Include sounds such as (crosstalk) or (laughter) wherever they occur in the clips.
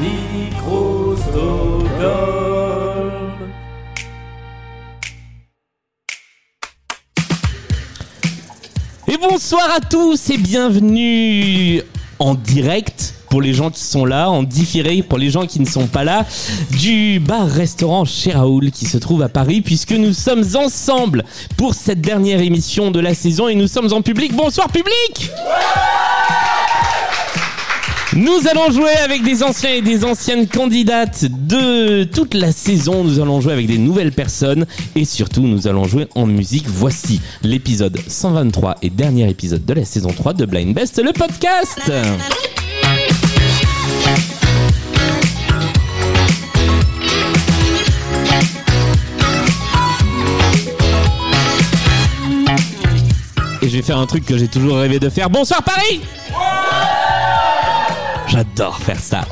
Et bonsoir à tous et bienvenue en direct pour les gens qui sont là, en différé pour les gens qui ne sont pas là, du bar-restaurant chez Raoul qui se trouve à Paris, puisque nous sommes ensemble pour cette dernière émission de la saison et nous sommes en public. Bonsoir public nous allons jouer avec des anciens et des anciennes candidates de toute la saison. Nous allons jouer avec des nouvelles personnes et surtout nous allons jouer en musique. Voici l'épisode 123 et dernier épisode de la saison 3 de Blind Best, le podcast. Et je vais faire un truc que j'ai toujours rêvé de faire. Bonsoir Paris J'adore faire ça.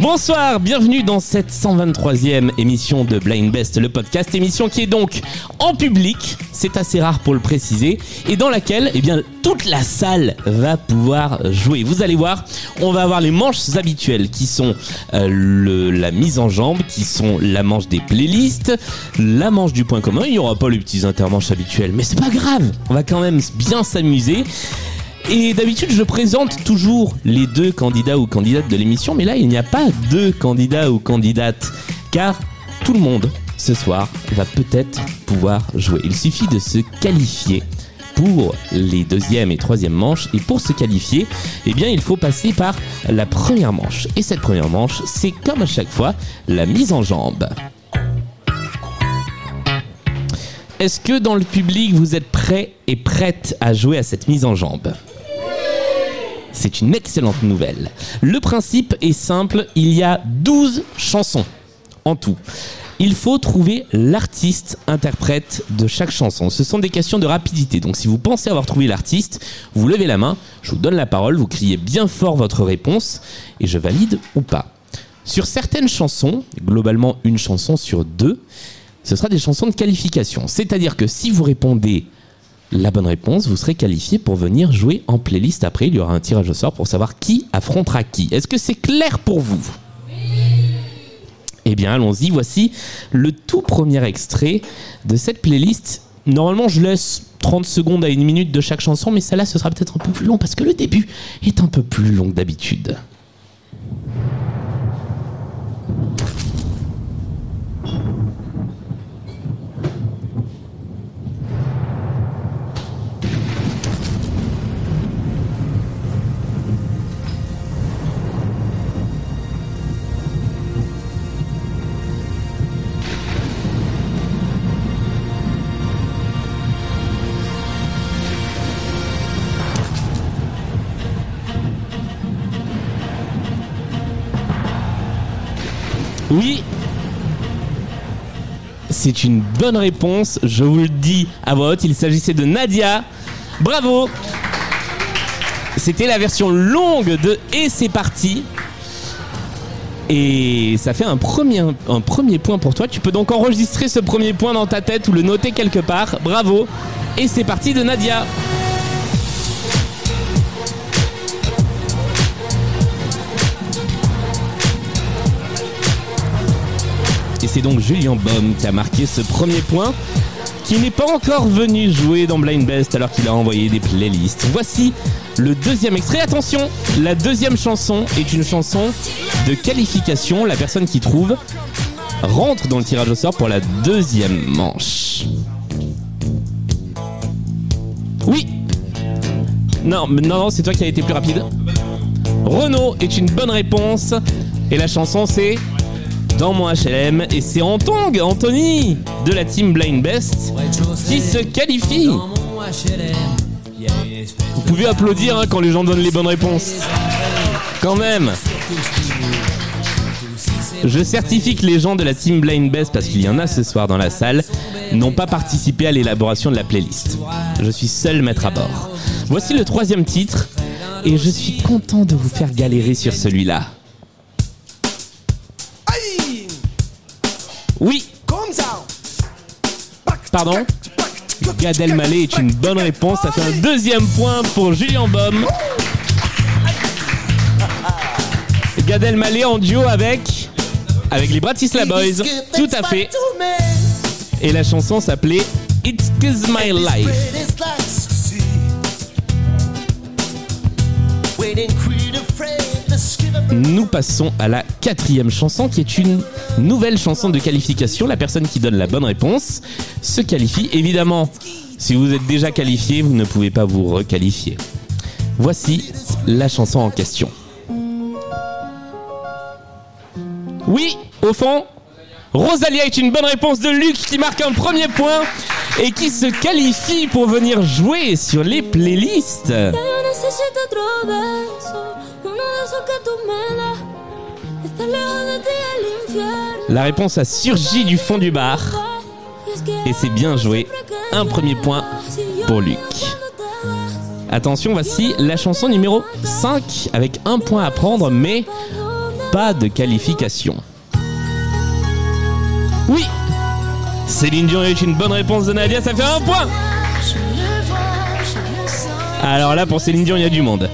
Bonsoir, bienvenue dans cette 123e émission de Blind Best, le podcast, émission qui est donc en public, c'est assez rare pour le préciser, et dans laquelle eh bien, toute la salle va pouvoir jouer. Vous allez voir, on va avoir les manches habituelles qui sont euh, la mise en jambe, qui sont la manche des playlists, la manche du point commun, il n'y aura pas les petits intermanches habituels, mais c'est pas grave, on va quand même bien s'amuser. Et d'habitude, je présente toujours les deux candidats ou candidates de l'émission, mais là, il n'y a pas deux candidats ou candidates, car tout le monde, ce soir, va peut-être pouvoir jouer. Il suffit de se qualifier pour les deuxième et troisième manches, et pour se qualifier, eh bien, il faut passer par la première manche. Et cette première manche, c'est comme à chaque fois, la mise en jambe. Est-ce que dans le public, vous êtes prêts et prêtes à jouer à cette mise en jambe? C'est une excellente nouvelle. Le principe est simple, il y a 12 chansons en tout. Il faut trouver l'artiste interprète de chaque chanson. Ce sont des questions de rapidité. Donc si vous pensez avoir trouvé l'artiste, vous levez la main, je vous donne la parole, vous criez bien fort votre réponse et je valide ou pas. Sur certaines chansons, globalement une chanson sur deux, ce sera des chansons de qualification. C'est-à-dire que si vous répondez la bonne réponse, vous serez qualifié pour venir jouer en playlist après. Il y aura un tirage au sort pour savoir qui affrontera qui. Est-ce que c'est clair pour vous? Eh bien, allons-y. Voici le tout premier extrait de cette playlist. Normalement, je laisse 30 secondes à une minute de chaque chanson, mais celle-là, ce sera peut-être un peu plus long parce que le début est un peu plus long que d'habitude. Oui. C'est une bonne réponse, je vous le dis à voix haute, il s'agissait de Nadia. Bravo C'était la version longue de Et c'est parti. Et ça fait un premier, un premier point pour toi. Tu peux donc enregistrer ce premier point dans ta tête ou le noter quelque part. Bravo Et c'est parti de Nadia. C'est donc Julien Baum qui a marqué ce premier point, qui n'est pas encore venu jouer dans Blind Best alors qu'il a envoyé des playlists. Voici le deuxième extrait. Attention, la deuxième chanson est une chanson de qualification. La personne qui trouve rentre dans le tirage au sort pour la deuxième manche. Oui Non, non, non, c'est toi qui as été plus rapide. Renault est une bonne réponse. Et la chanson c'est dans mon HLM et c'est Antong, Anthony de la team Blind Best qui se qualifie. Vous pouvez applaudir hein, quand les gens donnent les bonnes réponses. Quand même. Je certifie que les gens de la team Blind Best, parce qu'il y en a ce soir dans la salle, n'ont pas participé à l'élaboration de la playlist. Je suis seul maître à bord. Voici le troisième titre, et je suis content de vous faire galérer sur celui-là. Oui. Pardon? Gad Elmaleh est une bonne réponse. Ça fait un deuxième point pour Julien Baum. Gad Elmaleh en duo avec avec les Bratislava Boys. Tout à fait. Et la chanson s'appelait It's Cause My Life. Nous passons à la quatrième chanson qui est une nouvelle chanson de qualification. La personne qui donne la bonne réponse se qualifie. Évidemment, si vous êtes déjà qualifié, vous ne pouvez pas vous requalifier. Voici la chanson en question. Oui, au fond, Rosalia est une bonne réponse de Luc qui marque un premier point et qui se qualifie pour venir jouer sur les playlists. La réponse a surgi du fond du bar et c'est bien joué. Un premier point pour Luc. Attention, voici la chanson numéro 5 avec un point à prendre mais pas de qualification. Oui Céline Dion est une bonne réponse de Nadia, ça fait un point Alors là, pour Céline Dion, il y a du monde.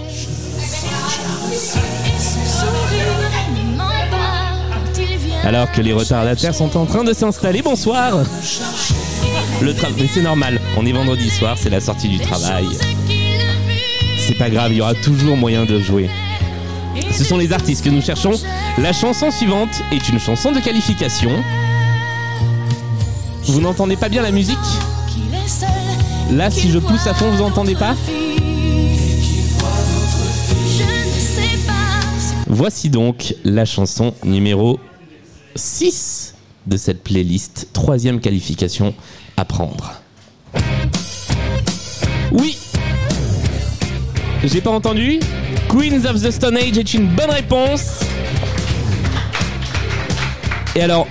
Alors que les retardataires sont en train de s'installer, bonsoir Le travail, c'est normal, on est vendredi soir, c'est la sortie du travail. C'est pas grave, il y aura toujours moyen de jouer. Ce sont les artistes que nous cherchons. La chanson suivante est une chanson de qualification. Vous n'entendez pas bien la musique? Là, si je pousse à fond, vous entendez pas? Voici donc la chanson numéro 6 de cette playlist. Troisième qualification à prendre. Oui J'ai pas entendu Queens of the Stone Age est une bonne réponse. Et alors,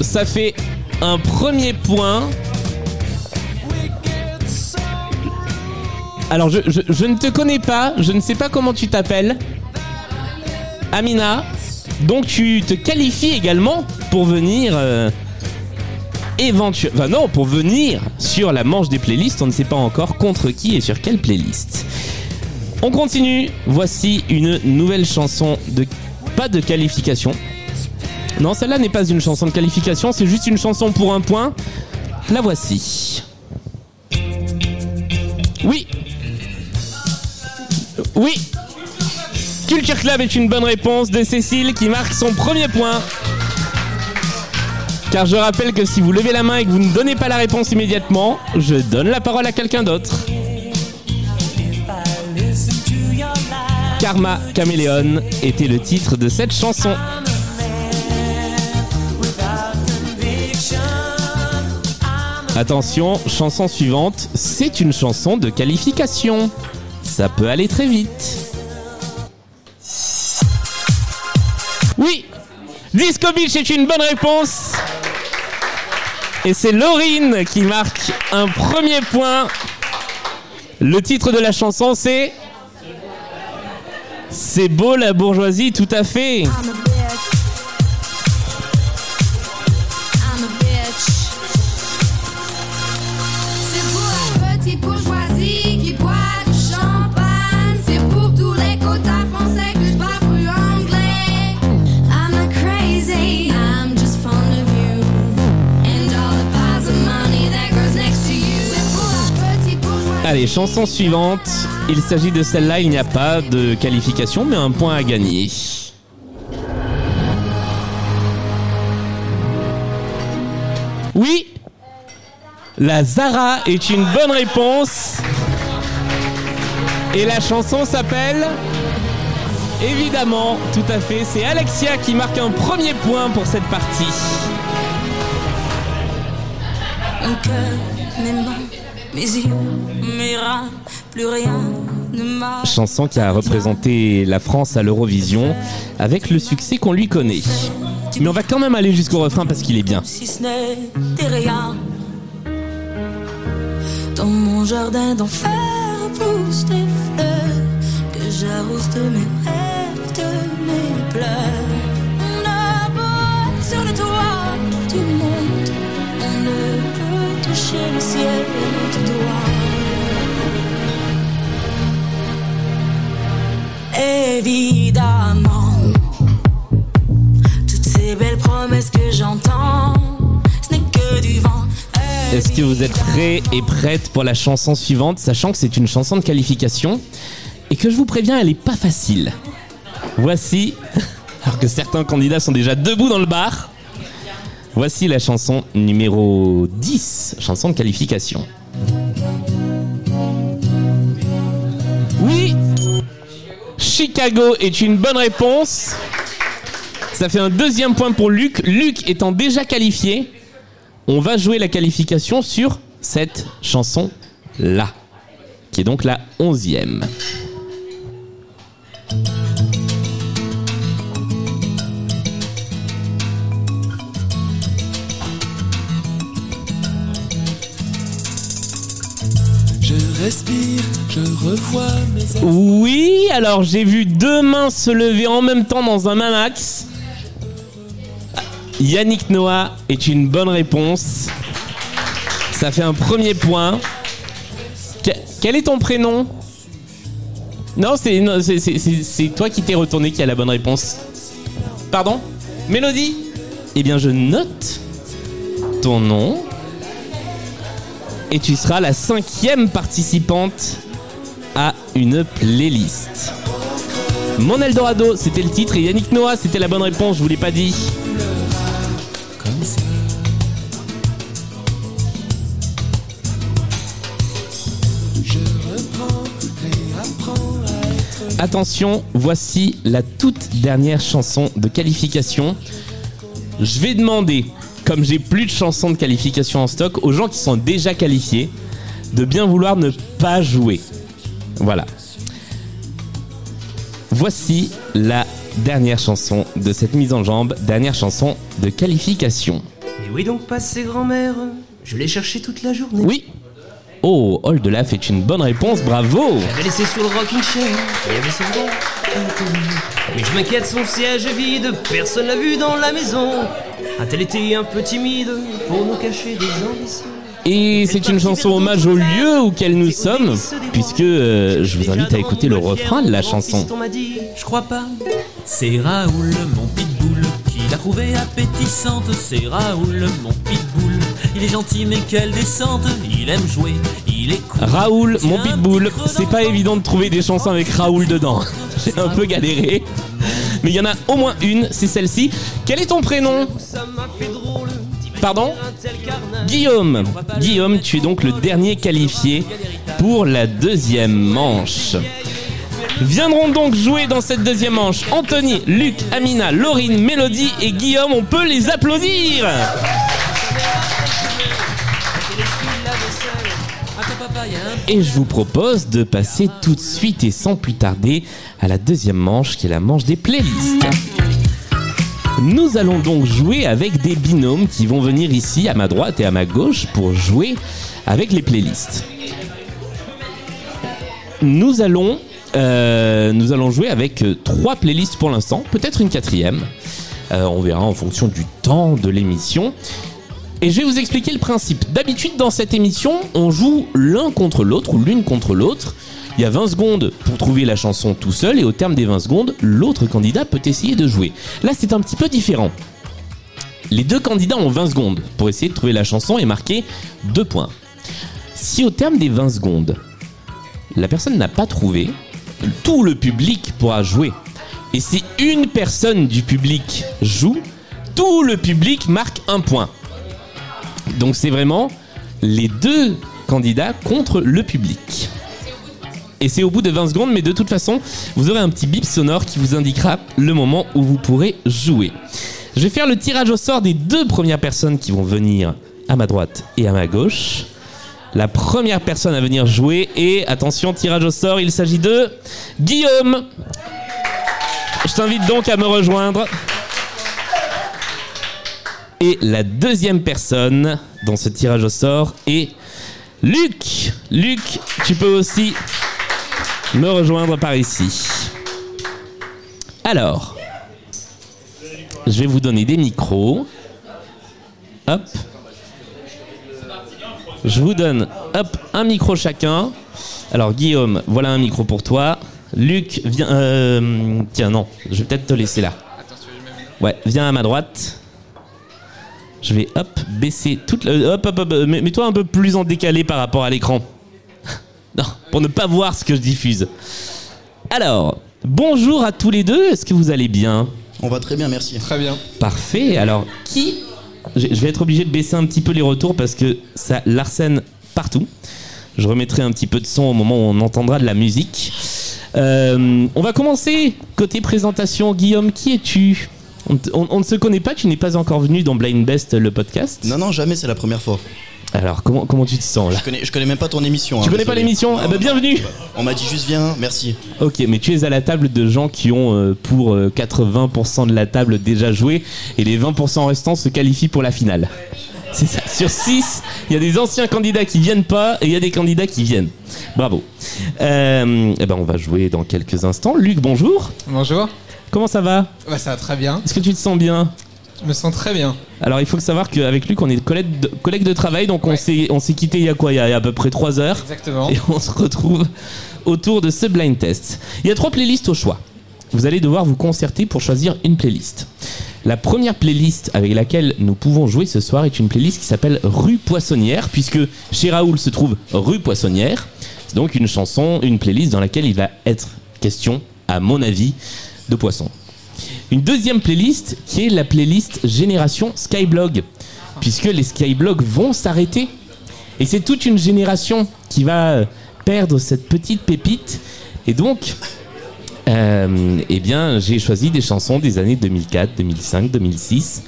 ça fait un premier point. Alors, je, ne te connais pas, je ne sais pas comment tu t'appelles. Amina. Donc, tu te qualifies également pour venir. Euh, éventuellement. Non, pour venir sur la manche des playlists. On ne sait pas encore contre qui et sur quelle playlist. On continue. Voici une nouvelle chanson de. Pas de qualification. Non, celle-là n'est pas une chanson de qualification, c'est juste une chanson pour un point. La voici. Oui. Oui. Culture Club est une bonne réponse de Cécile qui marque son premier point. Car je rappelle que si vous levez la main et que vous ne donnez pas la réponse immédiatement, je donne la parole à quelqu'un d'autre. Karma Caméléon était le titre de cette chanson. Attention, chanson suivante, c'est une chanson de qualification. Ça peut aller très vite. Oui, Disco Beach est une bonne réponse. Et c'est Laurine qui marque un premier point. Le titre de la chanson, c'est c'est beau la bourgeoisie, tout à fait. Allez, chanson suivante. Il s'agit de celle-là, il n'y a pas de qualification, mais un point à gagner. Oui La Zara est une bonne réponse. Et la chanson s'appelle Évidemment, tout à fait, c'est Alexia qui marque un premier point pour cette partie. Chanson qui a représenté la France à l'Eurovision avec le succès qu'on lui connaît. Mais on va quand même aller jusqu'au refrain parce qu'il est bien. Si ce rien, dans mon jardin d'enfer poussent des fleurs que j'arrose de mes rêves, de mes pleurs. N'est. Est-ce que vous êtes prêts et prêtes pour la chanson suivante, sachant que c'est une chanson de qualification et que je vous préviens, elle est pas facile. Voici, (laughs) alors que certains candidats sont déjà debout dans le bar, voici la chanson numéro 10, chanson de qualification. Oui, Chicago est une bonne réponse. Ça fait un deuxième point pour Luc. Luc étant déjà qualifié, on va jouer la qualification sur cette chanson-là, qui est donc la onzième. Oui, alors j'ai vu deux mains se lever en même temps dans un même. Yannick Noah est une bonne réponse. Ça fait un premier point. Que- quel est ton prénom? Non, c'est toi qui t'es retourné qui a la bonne réponse. Pardon? Mélodie? Eh bien, je note ton nom. Et tu seras la cinquième participante à une playlist. Mon Eldorado, c'était le titre, et Yannick Noah, c'était la bonne réponse, je vous l'ai pas dit. Attention, voici la toute dernière chanson de qualification. Je vais demander, comme j'ai plus de chansons de qualification en stock, aux gens qui sont déjà qualifiés de bien vouloir ne pas jouer. Voilà. Voici la dernière chanson de cette mise en jambe, dernière chanson de qualification. Et où est donc passé grand-mère Je l'ai cherché toute la journée. Oui. Oh, Oldelaf est une bonne réponse, bravo J'avais laissé sur le rocking chair, il y avait son. Mais je m'inquiète, son siège est vide, personne l'a vu dans la maison. A-t-elle été un peu timide pour nous cacher des ambitions Et c'est une chanson hommage au lieu auquel nous sommes, puisque euh, je vous invite à écouter le refrain de la chanson. On m'a dit, Je crois pas. C'est Raoul, mon pitbull, qui l'a trouvée appétissante. C'est Raoul, mon pitbull. Il est gentil, mais quelle descente. Il aime jouer, il est cool. Raoul, mon pitbull, c'est pas évident de trouver des chansons avec Raoul dedans. J'ai un peu galéré. Mais il y en a au moins une, c'est celle-ci. Quel est ton prénom Pardon. Guillaume. Guillaume, tu es donc le dernier qualifié pour la deuxième manche. Viendront donc jouer dans cette deuxième manche Anthony, Luc, Amina, Laurine, Mélodie et Guillaume. On peut les applaudir. Et je vous propose de passer tout de suite et sans plus tarder à la deuxième manche qui est la manche des playlists. Nous allons donc jouer avec des binômes qui vont venir ici à ma droite et à ma gauche pour jouer avec les playlists. Nous allons, euh, nous allons jouer avec euh, trois playlists pour l'instant, peut-être une quatrième. Euh, on verra en fonction du temps de l'émission. Et je vais vous expliquer le principe. D'habitude, dans cette émission, on joue l'un contre l'autre ou l'une contre l'autre. Il y a 20 secondes pour trouver la chanson tout seul et au terme des 20 secondes, l'autre candidat peut essayer de jouer. Là, c'est un petit peu différent. Les deux candidats ont 20 secondes pour essayer de trouver la chanson et marquer 2 points. Si au terme des 20 secondes, la personne n'a pas trouvé, tout le public pourra jouer. Et si une personne du public joue, tout le public marque un point. Donc c'est vraiment les deux candidats contre le public. Et c'est au bout de 20 secondes, mais de toute façon, vous aurez un petit bip sonore qui vous indiquera le moment où vous pourrez jouer. Je vais faire le tirage au sort des deux premières personnes qui vont venir à ma droite et à ma gauche. La première personne à venir jouer et attention, tirage au sort, il s'agit de Guillaume. Je t'invite donc à me rejoindre. Et la deuxième personne dans ce tirage au sort est Luc. Luc, tu peux aussi me rejoindre par ici. Alors, je vais vous donner des micros. Hop. Je vous donne, un micro chacun. Alors Guillaume, voilà un micro pour toi. Luc, viens. euh, tiens, non, je vais peut-être te laisser là. Ouais, viens à ma droite. Je vais hop baisser toute le. Hop hop hop. euh, mets- Mets-toi un peu plus en décalé par rapport à l'écran. (laughs) non, pour ne pas voir ce que je diffuse. Alors, bonjour à tous les deux. Est-ce que vous allez bien? On va très bien, merci. Très bien. Parfait. Alors, qui Je je vais être obligé de baisser un petit peu les retours parce que ça l'arsène partout. Je remettrai un petit peu de son au moment où on entendra de la musique. Euh, on va commencer côté présentation. Guillaume, qui es-tu? On, te- on- on ne se connaît pas, tu n'es pas encore venu dans Blind Best, le podcast. Non, non, jamais, c'est la première fois. Alors, comment, comment tu te sens là Je connais, je connais même pas ton émission. Tu hein, connais pas l'émission Eh ben, non. bienvenue On m'a dit juste viens, merci. Ok, mais tu es à la table de gens qui ont euh, pour euh, 80% de la table déjà joué et les 20% restants se qualifient pour la finale. C'est ça. Sur 6, il y a des anciens candidats qui viennent pas et il y a des candidats qui viennent. Bravo. Euh, eh ben on va jouer dans quelques instants. Luc, bonjour. Bonjour. Comment ça va Bah, ça va très bien. Est-ce que tu te sens bien Je me sens très bien. Alors il faut savoir qu'avec Luc on est collègues de, collègues de travail donc on s'est on s'est quitté il y a quoi? Il y a, il y a à peu près 3 heures. Exactement. Et on se retrouve autour de ce blind test. Il y a trois playlists au choix. Vous allez devoir vous concerter pour choisir une playlist. La première playlist avec laquelle nous pouvons jouer ce soir est une playlist qui s'appelle Rue Poissonnière, puisque chez Raoul se trouve Rue Poissonnière. C'est donc une chanson, une playlist dans laquelle il va être question, à mon avis, de poissons. Une deuxième playlist qui est la playlist Génération Skyblog, puisque les Skyblogs vont s'arrêter. Et c'est toute une génération qui va euh, perdre cette petite pépite. Et donc, euh, eh bien, j'ai choisi des chansons des années 2004, 2005, 2006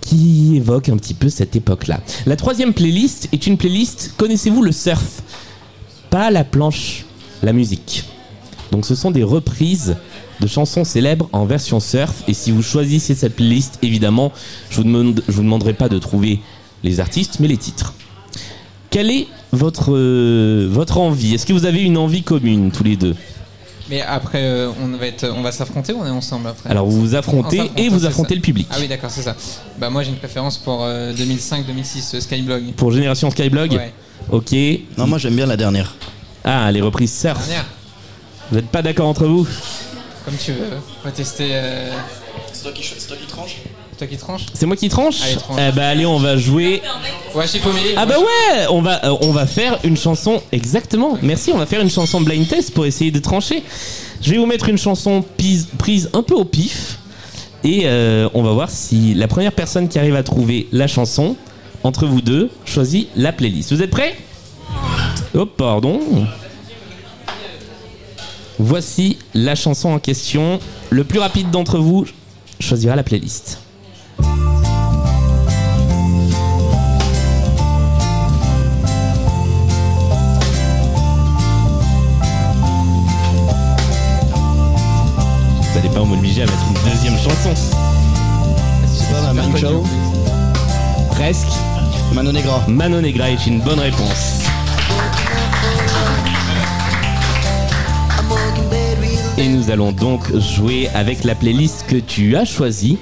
qui évoquent un petit peu cette époque-là. La troisième playlist est une playlist, connaissez-vous le surf? Pas la planche, la musique. Donc ce sont des reprises de chansons célèbres en version surf. Et si vous choisissez cette playlist, évidemment, je vous, demande, je vous demanderai pas de trouver les artistes, mais les titres. Quelle est votre, euh, votre envie? Est-ce que vous avez une envie commune tous les deux? Mais après, euh, on va être, on va s'affronter ou on est ensemble après? Alors vous vous affrontez et vous affrontez ça. le public. Ah oui, d'accord, c'est ça. Bah, moi j'ai une préférence pour euh, 2005-2006, euh, Skyblog. Pour Génération Skyblog Ouais. Ok. Non, moi j'aime bien la dernière. Ah, les reprises surf. Dernière, Vous n'êtes pas d'accord entre vous? Comme tu veux. On va tester. euh, C'est toi qui, tranches toi qui tranche C'est moi qui tranche Allez, tranche. Eh bah allez, on va jouer. Ouais. Ah bah ouais, on va, euh, on va faire une chanson exactement. Merci, on va faire une chanson blind test pour essayer de trancher. Je vais vous mettre une chanson pise- prise un peu au pif et euh, on va voir si la première personne qui arrive à trouver la chanson entre vous deux choisit la playlist. Vous êtes prêts? Oh pardon. Voici la chanson en question. Le plus rapide d'entre vous choisira la playlist. Vous n'allez pas m'obliger à mettre une deuxième chanson. C'est pas Chao Presque. Mano Negra. Mano Negra est une bonne réponse. Et nous allons donc jouer avec la playlist que tu as choisie,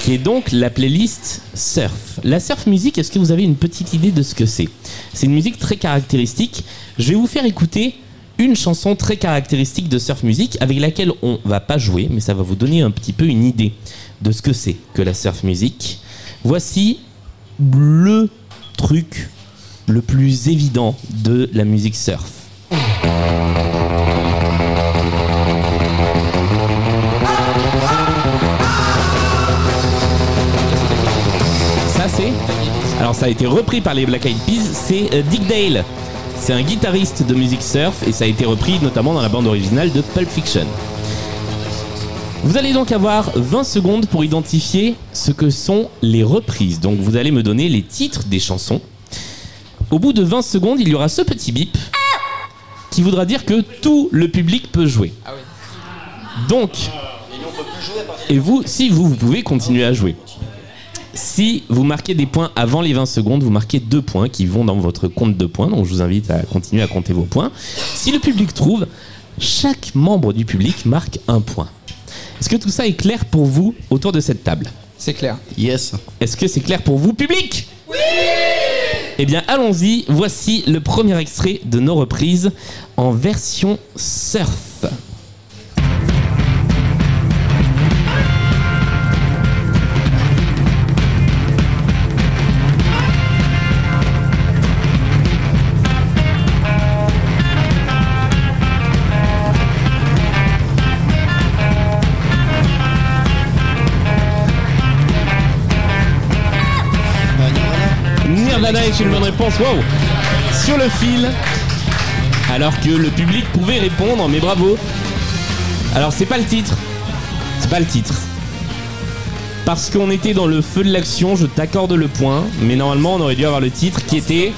qui est donc la playlist surf. La surf musique, est-ce que vous avez une petite idée de ce que c'est? C'est une musique très caractéristique. Je vais vous faire écouter une chanson très caractéristique de surf musique avec laquelle on va pas jouer, mais ça va vous donner un petit peu une idée de ce que c'est que la surf musique. Voici le truc le plus évident de la musique surf. Alors ça a été repris par les Black Eyed Peas, c'est euh, Dick Dale. C'est un guitariste de musique surf et ça a été repris notamment dans la bande originale de Pulp Fiction. Vous allez donc avoir 20 secondes pour identifier ce que sont les reprises. Donc vous allez me donner les titres des chansons. Au bout de 20 secondes, il y aura ce petit bip qui voudra dire que tout le public peut jouer. Ah. Donc, et vous, si vous, vous pouvez continuer à jouer. Si vous marquez des points avant les 20 secondes, vous marquez deux points qui vont dans votre compte de points. Donc je vous invite à continuer à compter vos points. Si le public trouve, chaque membre du public marque un point. Est-ce que tout ça est clair pour vous autour de cette table? C'est clair. Yes. Est-ce que c'est clair pour vous, public? Oui Eh bien, allons-y. Voici le premier extrait de nos reprises en version surf. Nirvana est une bonne réponse. Wow Sur le fil, alors que le public pouvait répondre, mais bravo. Alors c'est pas le titre. C'est pas le titre. Parce qu'on était dans le feu de l'action, je t'accorde le point, mais normalement on aurait dû avoir le titre qui était.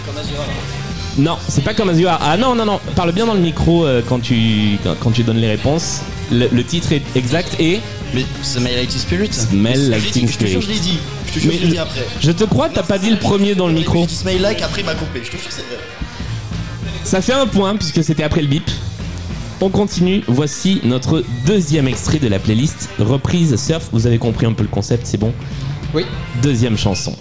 Non, c'est pas comme Azure. Ah non, non, non, parle bien dans le micro euh, quand, tu, quand, tu donnes les réponses. Le titre est exact et Mais Smell Like Teen Spirit Smell Like Je Teen te jure, je Spirit. l'ai dit. Je te jure, Mais je l'ai dit je- après. je te crois, t'as pas dit le premier dans le micro. J'ai dit Smell Like, après il m'a coupé. Je te jure, c'est vrai. Ça fait un point puisque c'était après le bip. On continue, voici notre deuxième extrait de la playlist reprise surf. Vous avez compris un peu le concept, c'est bon? Oui. Deuxième chanson.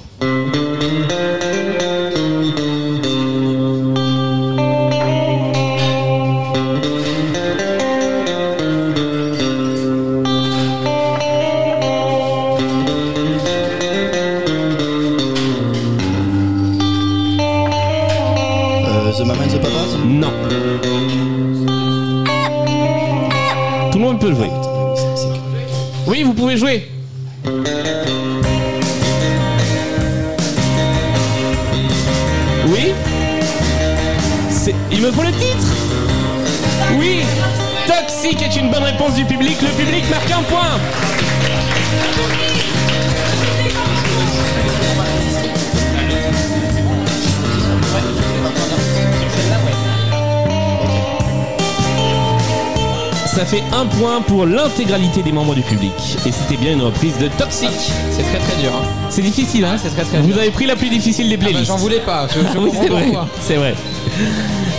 Fait un point pour l'intégralité des membres du public. Et c'était bien une reprise de Toxic. C'est très très dur. hein. C'est difficile, hein C'est très très Vous dur. avez pris la plus difficile des Ah bah, playlists. J'en voulais pas. Je, je oui, comprends c'est vrai. pourquoi. C'est vrai.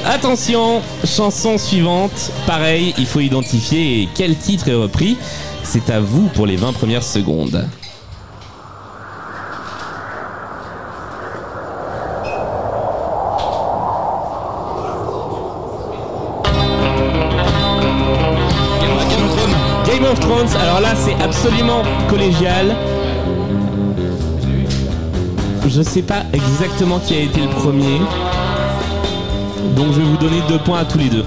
Attention, chanson suivante. Pareil, il faut identifier quel titre est repris. C'est à vous pour les 20 premières secondes. Absolument collégial. Je sais pas exactement qui a été le premier. Donc je vais vous donner deux points à tous les deux.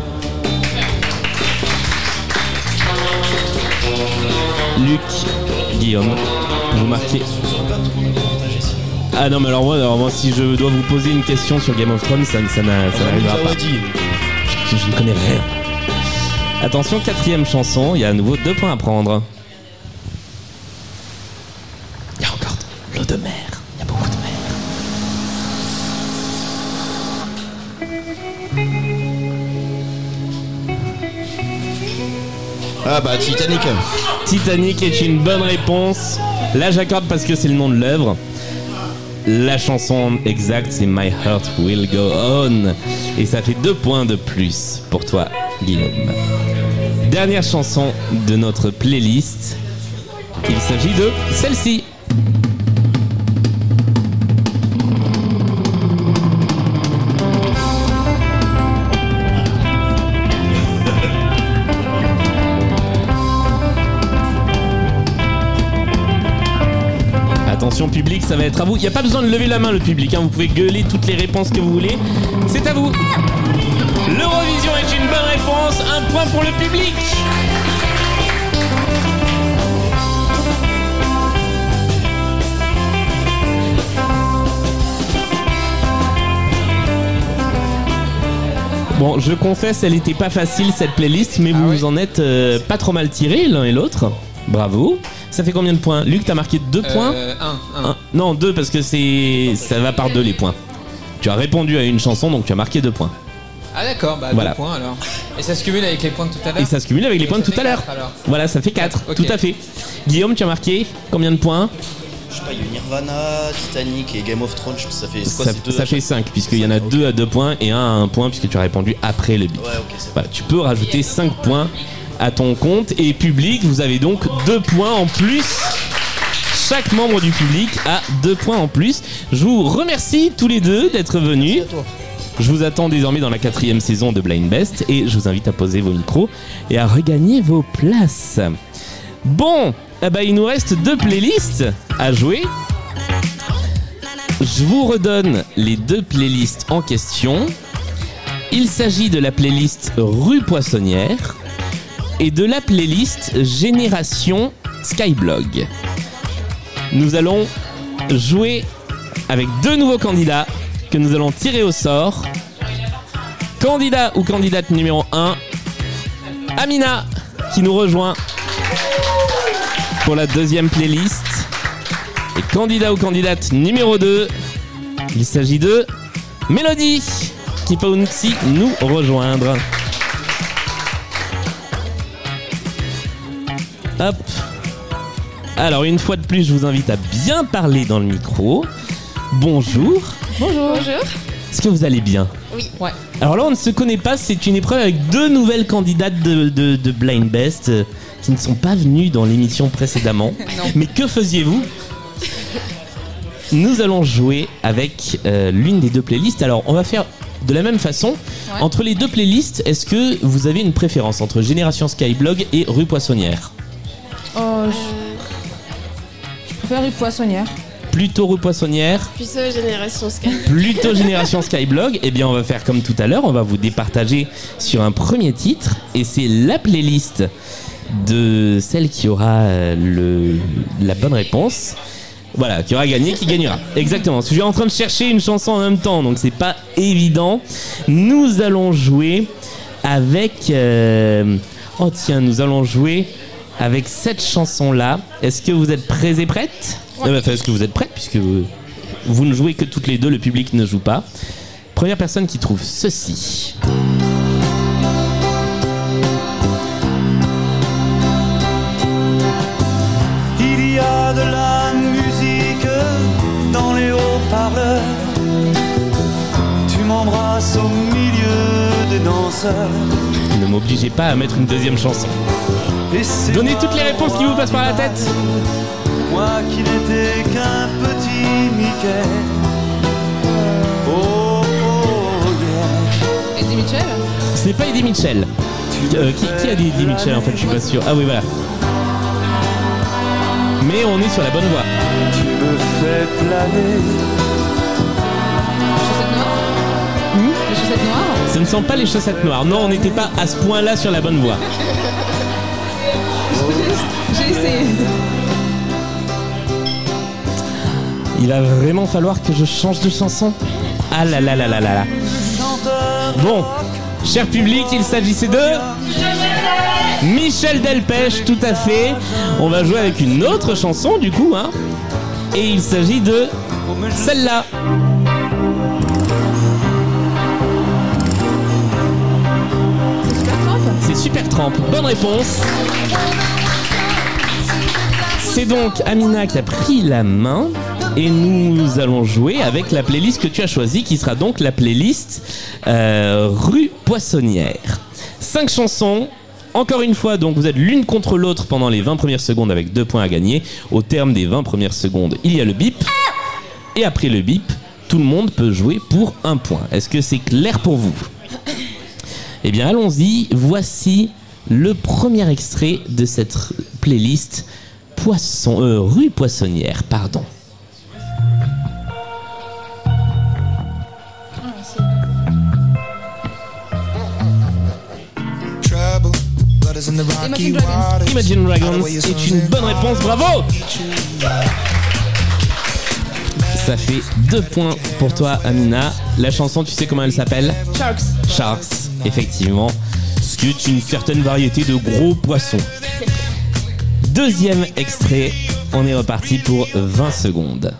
Luc, Guillaume, vous marquez. Ah non mais alors moi, alors moi, si je dois vous poser une question sur Game of Thrones, ça, ça ça n'arrivera pas. Je, je ne connais rien. Attention, quatrième chanson, il y a à nouveau deux points à prendre. Ah bah Titanic. Titanic est une bonne réponse. Là, j'accorde parce que c'est le nom de l'œuvre. La chanson exacte, c'est My Heart Will Go On. Et ça fait deux points de plus pour toi, Guillaume. Dernière chanson de notre playlist. Il s'agit de celle-ci. Public, ça va être à vous. Il n'y a pas besoin de lever la main le public, hein. vous pouvez gueuler toutes les réponses que vous voulez. C'est à vous. L'Eurovision est une bonne réponse, un point pour le public. Bon, je confesse, elle n'était pas facile cette playlist, mais Ah vous oui. vous en êtes euh, pas trop mal tirés l'un et l'autre. Bravo. Ça fait combien de points Luc, t'as marqué deux points Euh, un, un. un. Non, deux parce que c'est ça va par deux les points. Tu as répondu à une chanson donc tu as marqué deux points. Ah d'accord, bah Voilà. deux points alors. Et ça se cumule avec les points de tout à l'heure Et ça se cumule avec les points de tout à fait l'heure. Voilà, ça fait 4, Ok. tout à fait. Guillaume, tu as marqué combien de points Je sais pas, il y a eu Nirvana, Titanic et Game of Thrones. je- Ça fait quoi Ça, c'est deux ça fait chaque- 5 puisqu'il y en a Ok. 2 à 2 points et un à 1 point puisque tu as répondu après le bip. Ouais, ok, c'est Voilà, tu peux rajouter 5 points à ton compte et public, vous avez donc 2 points en plus. Chaque membre du public a 2 points en plus. Je vous remercie tous les deux d'être venus. Je vous attends désormais dans la quatrième saison de Blind Best et je vous invite à poser vos micros et à regagner vos places. Bon, eh ben, il nous reste deux playlists à jouer. Je vous redonne les deux playlists en question. Il s'agit de la playlist Rue Poissonnière et de la playlist Génération Skyblog. Nous allons jouer avec deux nouveaux candidats que nous allons tirer au sort. Candidat ou candidate numéro 1, Amina, qui nous rejoint pour la deuxième playlist. Et candidat ou candidate numéro 2, il s'agit de Mélodie, qui peut aussi nous rejoindre. Hop. Alors une fois de plus, je vous invite à bien parler dans le micro. Bonjour. Bonjour. Est-ce que vous allez bien? Oui. Ouais. Alors là, on ne se connaît pas. C'est une épreuve avec deux nouvelles candidates de, de- de Blind Best euh, qui ne sont pas venues dans l'émission précédemment. (laughs) Mais que faisiez-vous? Nous allons jouer avec euh, l'une des deux playlists. Alors, on va faire de la même façon. Ouais. Entre les deux playlists, est-ce que vous avez une préférence entre Génération Skyblog et Rue Poissonnière? Oh, je... je préfère une poissonnière. Plutôt Rue Poissonnière Plutôt Génération Sky. plutôt génération Skyblog, eh bien on va faire comme tout à l'heure, on va vous départager sur un premier titre et c'est la playlist de celle qui aura euh, le, la bonne réponse. Voilà, qui aura gagné, qui gagnera. Exactement. Je suis en train de chercher une chanson en même temps, donc c'est pas évident. Nous allons jouer avec. euh, Oh tiens, nous allons jouer avec cette chanson-là. Est-ce que vous êtes prêts et prêtes Eh ben, enfin, Est-ce que vous êtes prêtes puisque vous, vous ne jouez que toutes les deux, le public ne joue pas. Première personne qui trouve ceci. Il y a de la musique dans les haut-parleurs. Tu m'embrasses au milieu des danseurs. Ne m'obligez pas à mettre une deuxième chanson. Donnez toutes les réponses qui vous passent par la tête. Moi qui n'étais qu'un petit Mickey. Oh, oh, yeah. Eddie Mitchell Ce n'est pas Eddie Mitchell. Euh, qui, a dit Eddie Mitchell en fait Je suis pas sûr. Ah oui, voilà. Mais on est sur la bonne voie. Tu me fais planer. Chaussettes noires Les chaussettes noires Ce ne sont pas les chaussettes noires. Non, on n'était pas à ce point-là sur la bonne voie. (laughs) Il va vraiment falloir que je change de chanson. Ah là là là là là là. Bon, cher public, il s'agissait de Michel Delpech, tout à fait. On va jouer avec une autre chanson du coup, hein. Et il s'agit de celle-là. C'est super Trump C'est Super Tramp. Bonne réponse. C'est donc Amina qui a pris la main et nous allons jouer avec la playlist que tu as choisie qui sera donc la playlist euh, Rue Poissonnière. Cinq chansons. Encore une fois, donc vous êtes l'une contre l'autre pendant les 20 premières secondes avec deux points à gagner. Au terme des 20 premières secondes, il y a le bip. Et après le bip, tout le monde peut jouer pour un point. Est-ce que c'est clair pour vous? Eh bien, allons-y. Voici le premier extrait de cette playlist Poisson, euh, rue Poissonnière, pardon. Imagine Dragons. Imagine Dragons est une bonne réponse, bravo Ça fait deux points pour toi, Amina. La chanson, tu sais comment elle s'appelle? Sharks. Sharks, effectivement. Ce qui est une certaine variété de gros poissons. Deuxième extrait, on est reparti pour 20 secondes.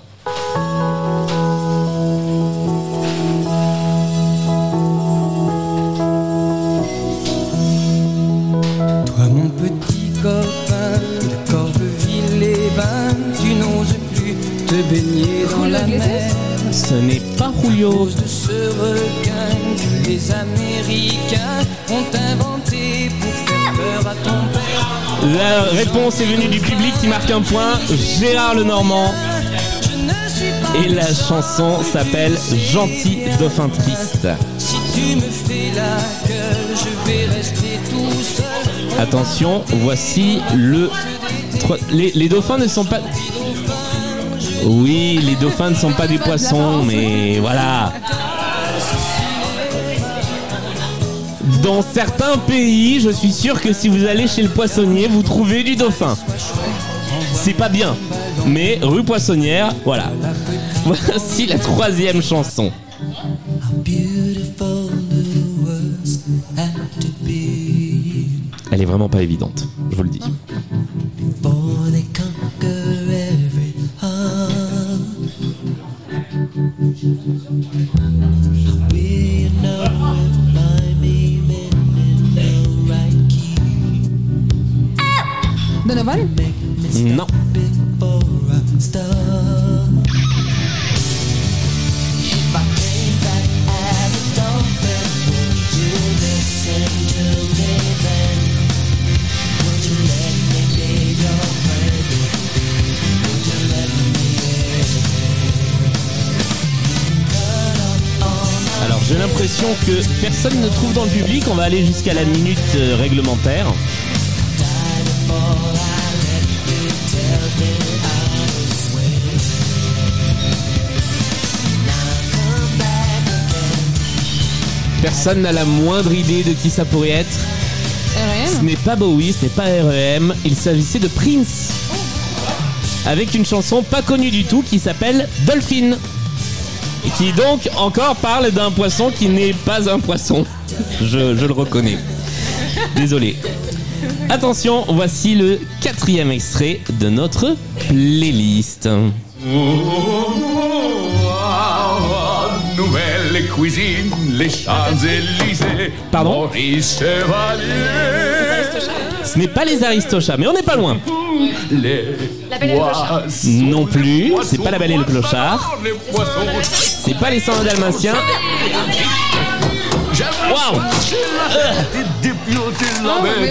Toi mon petit copain de Corbeville-les-Bains, tu n'oses plus te baigner dans la mer. Ce n'est pas Julio. de ce requin que les Américains ont inventé La réponse est venue du public qui marque un point. Gérard Lenormand. Et la chanson s'appelle Gentil Dauphin Triste. Si tu me fais la gueule, je vais rester tout seul. Attention, voici le. Les, les dauphins ne sont pas. Oui, les dauphins ne sont pas des poissons, mais voilà. Dans certains pays, je suis sûr que si vous allez chez le poissonnier, vous trouvez du dauphin. C'est pas bien, mais rue Poissonnière, voilà. (laughs) Voici la troisième chanson. Elle est vraiment pas évidente, je vous le dis. Aller jusqu'à la minute euh, réglementaire. Personne n'a la moindre idée de qui ça pourrait être. Ce RM n'est pas Bowie, ce n'est pas REM. Il s'agissait de Prince. Avec une chanson pas connue du tout qui s'appelle Dolphin. Et qui donc encore parle d'un poisson qui n'est pas un poisson. Je, je le reconnais. Désolé. Attention, voici le quatrième extrait de notre playlist. Nouvelle cuisine, les Champs-Élysées. Pardon Maurice Chevalier. Ce n'est pas les Aristochats, mais on n'est pas loin. Les La Belle et le Clochard. poissons, Non plus, c'est pas la Belle et le Clochard. C'est pas les saints dalmatiens. Waouh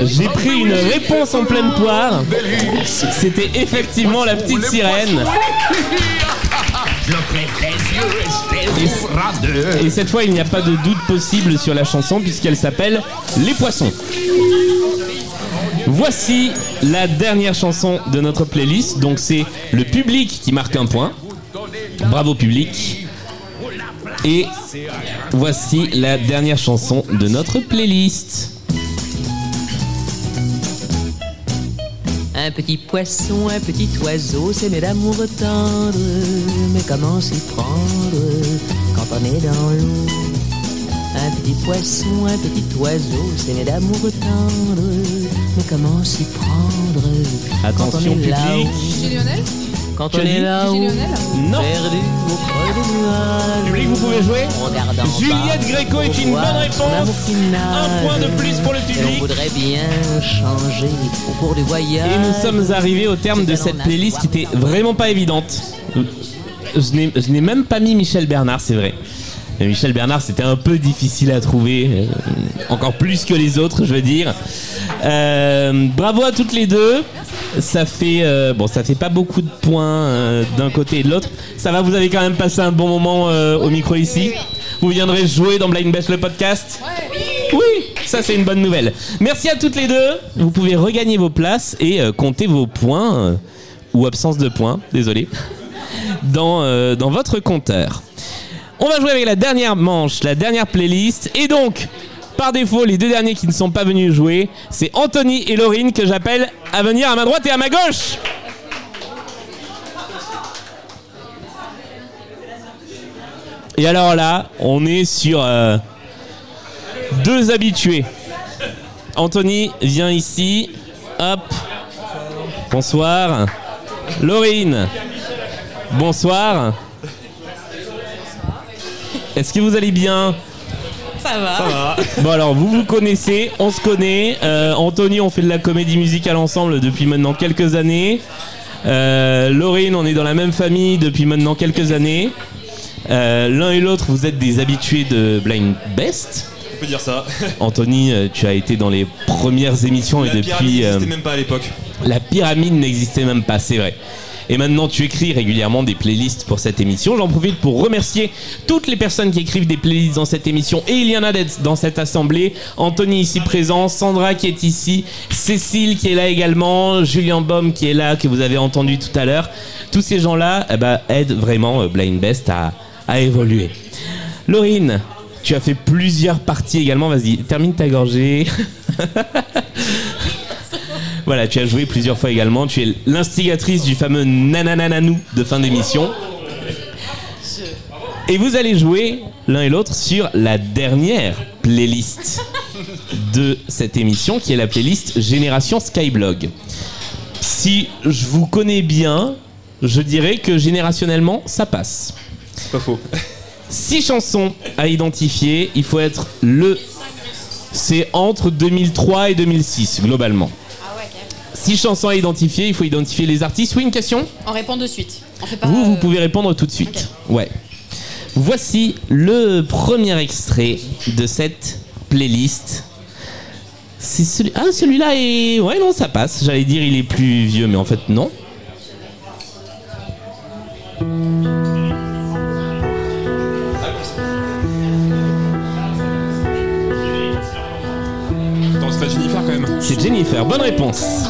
J'ai pris une réponse en pleine poire. C'était effectivement la petite sirène. Et cette fois, il n'y a pas de doute possible sur la chanson puisqu'elle s'appelle Les Poissons. Voici la dernière chanson de notre playlist. Donc c'est le public qui marque un point. Bravo public. Et voici la dernière chanson de notre playlist. Un petit poisson, un petit oiseau, c'est né d'amour tendre. Mais comment s'y prendre quand on est dans l'eau? Un petit poisson, un petit oiseau, c'est né d'amour tendre. Mais comment s'y prendre quand on Attention est là Lionel? Quand on est là Lionel? Non. perdu Public, vous pouvez jouer Juliette Gréco est une bonne réponse. Un point de plus pour le public. voudrait bien changer au cours du voyage. Et nous sommes arrivés au terme de cette playlist qui était vraiment pas évidente. Je n'ai- je n'ai même pas mis Michel Bernard, c'est vrai. Michel Bernard, c'était un peu difficile à trouver, euh, encore plus que les autres, je veux dire. Euh, bravo à toutes les deux. Ça fait euh, bon, ça fait pas beaucoup de points euh, d'un côté et de l'autre. Ça va, vous avez quand même passé un bon moment euh, au micro ici. Vous viendrez jouer dans Blind Best le podcast. Oui, ça c'est une bonne nouvelle. Merci à toutes les deux. Vous pouvez regagner vos places et euh, compter vos points euh, ou absence de points, désolé, (laughs) dans, euh, dans votre compteur. On va jouer avec la dernière manche, la dernière playlist. Et donc, par défaut, les deux derniers qui ne sont pas venus jouer, c'est Anthony et Laurine que j'appelle à venir à ma droite et à ma gauche. Et alors là, on est sur euh, deux habitués. Anthony, viens ici. Hop. Bonsoir. Laurine. Bonsoir. Est-ce que vous allez bien Ça va. Bon alors vous vous connaissez, on se connaît. Euh, Anthony, on fait de la comédie musicale ensemble depuis maintenant quelques années. Euh, Laurine, on est dans la même famille depuis maintenant quelques années. Euh, L'un et l'autre, vous êtes des habitués de Blind Best. On peut dire ça. (laughs) Anthony, euh, tu as été dans les premières émissions et La pyramide depuis euh, n'existait même pas à l'époque. la pyramide n'existait même pas, c'est vrai. Et maintenant, tu écris régulièrement des playlists pour cette émission. J'en profite pour remercier toutes les personnes qui écrivent des playlists dans cette émission. Et il y en a dans cette assemblée. Anthony ici présent, Sandra qui est ici, Cécile qui est là également, Julien Baum qui est là, que vous avez entendu tout à l'heure. Tous ces gens-là eh ben, aident vraiment euh, Blind Best à, à évoluer. Laurine, tu as fait plusieurs parties également. Vas-y, termine ta gorgée. (laughs) Voilà, tu as joué plusieurs fois également. Tu es l'instigatrice du fameux nananananou de fin d'émission. Et vous allez jouer l'un et l'autre sur la dernière playlist de cette émission, qui est la playlist Génération Skyblog. Si je vous connais bien, je dirais que générationnellement, ça passe. Pas faux. (laughs) Six chansons à identifier. Il faut être le. C'est entre 2003 et 2006, globalement. Six chansons à identifier. Il faut identifier les artistes. Oui, une question On répond de suite. On fait pas. Vous, vous euh, pouvez répondre tout de suite. Ouais. Voici le premier extrait de cette playlist. C'est celui... Ah, celui-là est... Ouais, non, ça passe. J'allais dire il est plus vieux, mais en fait, non. C'est Jennifer. Bonne réponse.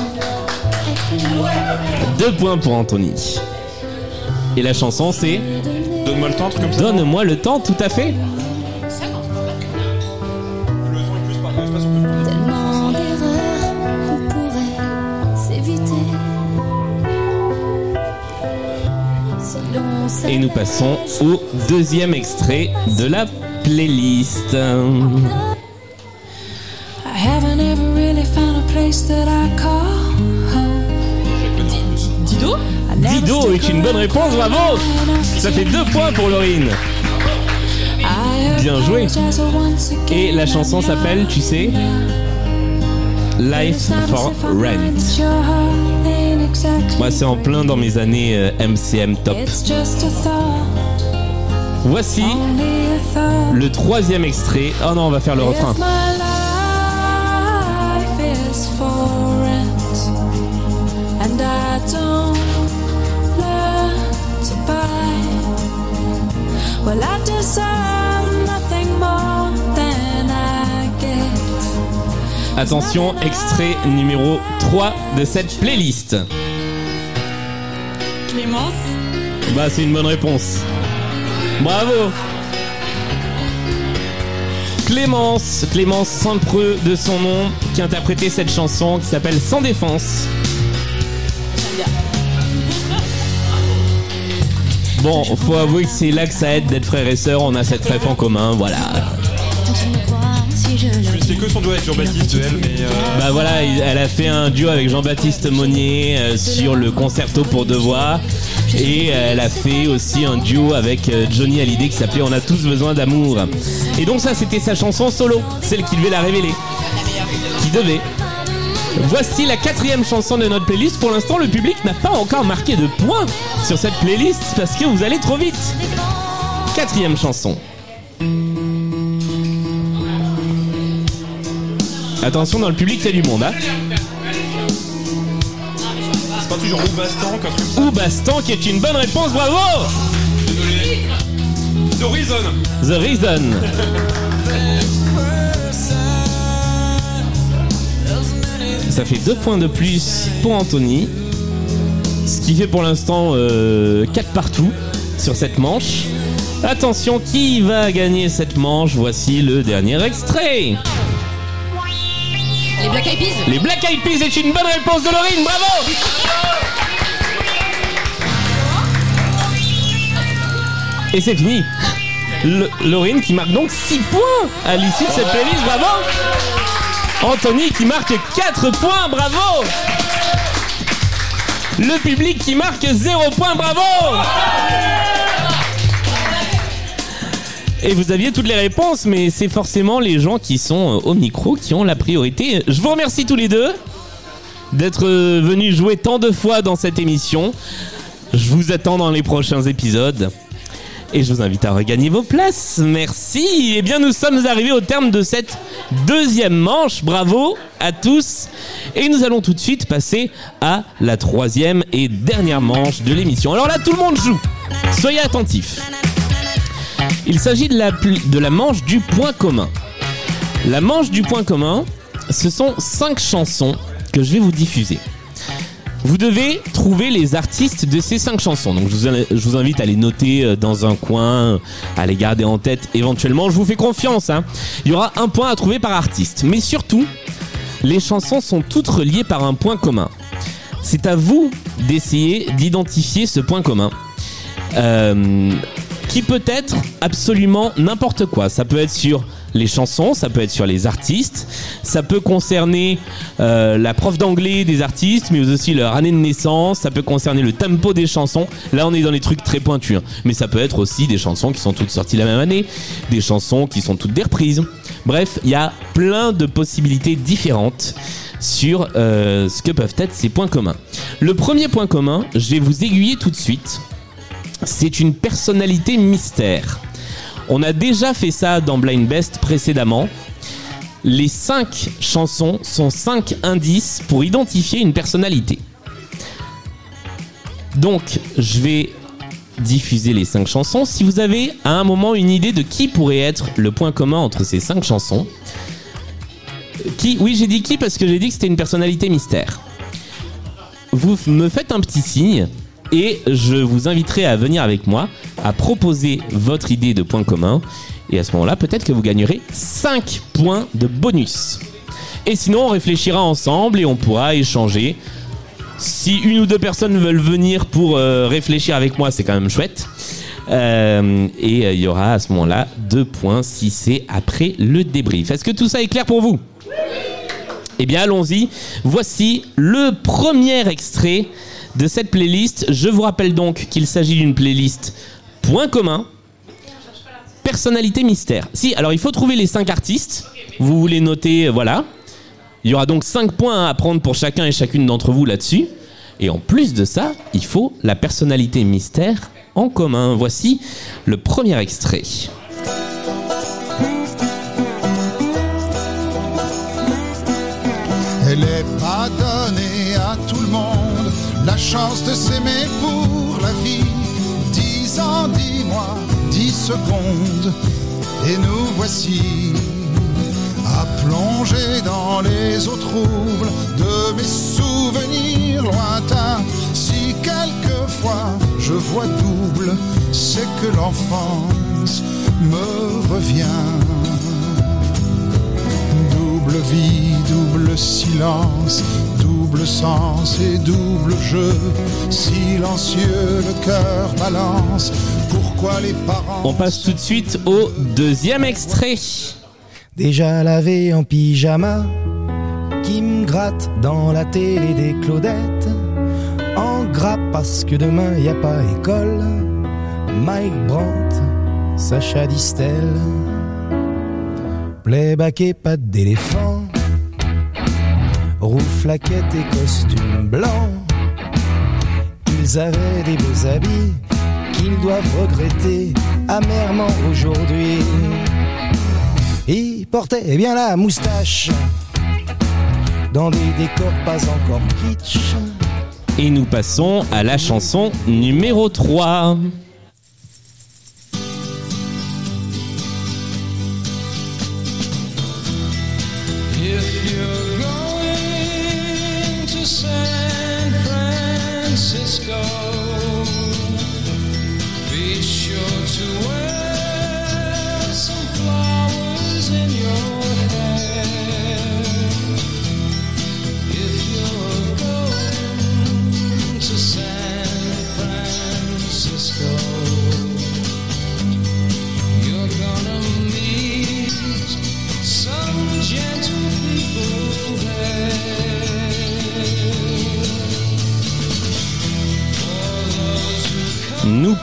Deux points pour Anthony. Et la chanson, c'est Donne-moi le temps, un truc comme ça. Donne-moi le temps, tout à fait. Et nous passons au deuxième extrait de la playlist. Une bonne réponse, bravo Ça fait deux points pour Laurine. Bien joué. Et la chanson s'appelle, tu sais, Life for Rent. Moi, c'est en plein dans mes années euh, MCM top. A thought, Voici le troisième extrait. Oh non, on va faire le refrain. Well, I deserve nothing more than I get. Attention, extrait numéro 3 de cette playlist. Clémence? Bah, c'est une bonne réponse. Bravo Clémence, Clémence Saint-Preux de son nom, qui interprétait cette chanson qui s'appelle Sans défense. Bon, faut avouer que c'est là que ça aide d'être frères et sœurs, on a cette rêve en commun, voilà. C'est que son duo avec Jean-Baptiste, elle, mais. euh, Bah voilà, il- elle a fait un duo avec Jean-Baptiste Monnier euh, sur le concerto pour deux voix. Et elle a fait aussi un duo avec euh, Johnny Hallyday qui s'appelait On a tous besoin d'amour. Et donc ça c'était sa chanson solo, celle qui devait la révéler. Qui devait. Voici la quatrième chanson de notre playlist. Pour l'instant, le public n'a pas encore marqué de points sur cette playlist parce que vous allez trop vite. Quatrième chanson. Attention, dans le public, c'est du monde. Hein C'est pas toujours Oubastan, qu'un truc comme Ou Bastan, qui est une bonne réponse, bravo. Désolé. The Reason. The Reason. Ça fait deux points de plus pour Anthony. Ce qui fait pour l'instant 4 partout sur cette manche. Attention, qui va gagner cette manche? Voici le dernier extrait. Les Black Eyed Peas Les Black Eyed Peas est une bonne réponse de Laurine, bravo Et c'est fini. Le- Laurine qui marque donc 6 points à l'issue de cette playlist, bravo Anthony qui marque 4 points, bravo Le public qui marque 0 points, bravo Et vous aviez toutes les réponses, mais c'est forcément les gens qui sont euh, au micro qui ont la priorité. Je vous remercie tous les deux d'être euh, venus jouer tant de fois dans cette émission. Je vous attends dans les prochains épisodes. Et je vous invite à regagner vos places. Merci. Et bien, nous sommes arrivés au terme de cette deuxième manche. Bravo à tous. Et nous allons tout de suite passer à la troisième et dernière manche de l'émission. Alors là, tout le monde joue. Soyez attentifs. Il s'agit de la, de la manche du point commun. La manche du point commun, ce sont cinq chansons que je vais vous diffuser. Vous devez trouver les artistes de ces cinq chansons. Donc je vous, invite à les noter euh, dans un coin, à les garder en tête éventuellement. Je vous fais confiance. hein. Il y aura un point à trouver par artiste. Mais surtout, les chansons sont toutes reliées par un point commun. C'est à vous d'essayer d'identifier ce point commun. Euh, qui peut être absolument n'importe quoi. Ça peut être sur les chansons, ça peut être sur les artistes, ça peut concerner euh, la prof d'anglais des artistes, mais aussi leur année de naissance, ça peut concerner le tempo des chansons. Là, on est dans les trucs très pointus, hein. mais ça peut être aussi des chansons qui sont toutes sorties la même année, des chansons qui sont toutes des reprises. Bref, il y a plein de possibilités différentes sur euh, ce que peuvent être ces points communs. Le premier point commun, je vais vous aiguiller tout de suite. C'est une personnalité mystère. On a déjà fait ça dans Blind Best précédemment. Les 5 chansons sont 5 indices pour identifier une personnalité. Donc, je vais diffuser les 5 chansons. Si vous avez à un moment une idée de qui pourrait être le point commun entre ces 5 chansons, qui Oui, j'ai dit qui parce que j'ai dit que c'était une personnalité mystère. Vous me faites un petit signe et je vous inviterai à venir avec moi à proposer votre idée de point commun. Et à ce moment-là, peut-être que vous gagnerez 5 points de bonus. Et sinon, on réfléchira ensemble et on pourra échanger. Si une ou deux personnes veulent venir pour euh, réfléchir avec moi, c'est quand même chouette. Euh, et euh, il y aura à ce moment-là deux points si c'est après le débrief. Est-ce que tout ça est clair pour vous? Eh bien, allons-y. Voici le premier extrait de cette playlist. Je vous rappelle donc qu'il s'agit d'une playlist point commun. Personnalité mystère. Si, alors il faut trouver les cinq artistes. Vous voulez noter, euh, voilà. Il y aura donc 5 points à prendre pour chacun et chacune d'entre vous là-dessus. Et en plus de ça, il faut la personnalité mystère en commun. Voici le premier extrait. La chance de s'aimer pour la vie. Dix ans, dix mois, dix secondes, et nous voici à plonger dans les eaux troubles de mes souvenirs lointains. Si quelquefois je vois double, c'est que l'enfance me revient. Double vie, double silence, double sens et double jeu. Silencieux, le cœur balance. Pourquoi les parents. On passe tout de suite au deuxième extrait. Déjà lavé en pyjama, qui me gratte dans la télé des Claudettes. En gras parce que demain y a pas école. Mike Brandt, Sacha Distel. Playback et pas d'éléphant. Rouflaquette et costume blanc. Ils avaient des beaux habits qu'ils doivent regretter amèrement aujourd'hui. Ils portaient bien la moustache dans des décors pas encore kitsch. Et nous passons à la chanson numéro 3.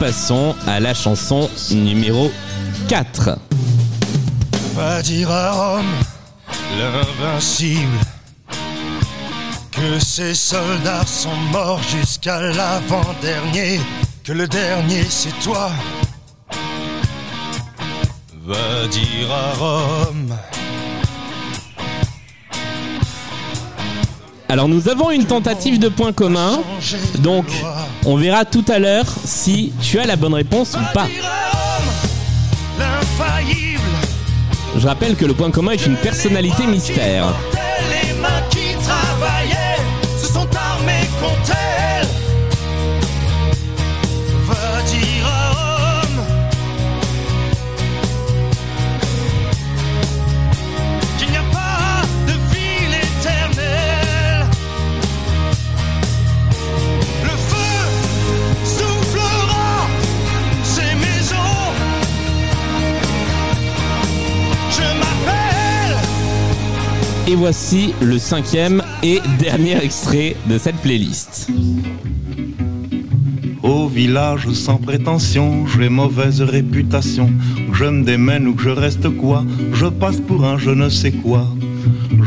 Passons à la chanson numéro 4. Va dire à Rome, l'invincible, que ses soldats sont morts jusqu'à l'avant-dernier, que le dernier c'est toi. Va dire à Rome. Alors nous avons une tentative de point commun. Donc on verra tout à l'heure si tu as la bonne réponse ou pas. Je rappelle que le point commun est une personnalité mystère. Et voici le cinquième et dernier extrait de cette playlist. Au village sans prétention, j'ai mauvaise réputation. Je me démène ou que je reste quoi, je passe pour un je ne sais quoi.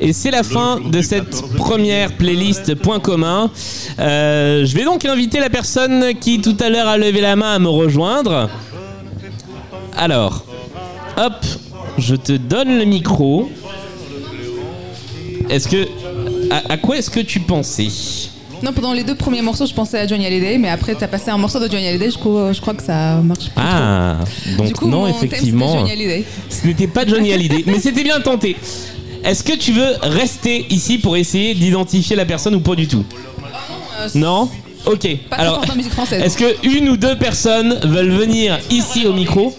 Et c'est la fin de cette première playlist Point commun. Euh, je vais donc inviter la personne qui tout à l'heure a levé la main à me rejoindre. Alors, hop, je te donne le micro. Est-ce que. À, à quoi est-ce que tu pensais? Non, pendant les deux premiers morceaux, je pensais à Johnny Hallyday, mais après, t'as passé un morceau de Johnny Hallyday, je crois, je crois que ça marche pas. Ah, donc Du coup, non, mon effectivement. c'était Johnny Hallyday. Ce n'était pas Johnny Hallyday, mais c'était bien tenté. Est-ce que tu veux rester ici pour essayer d'identifier la personne ou pas du tout Non Ok. Pas très Alors, forte en musique française. est-ce que une ou deux personnes veulent venir ici au micro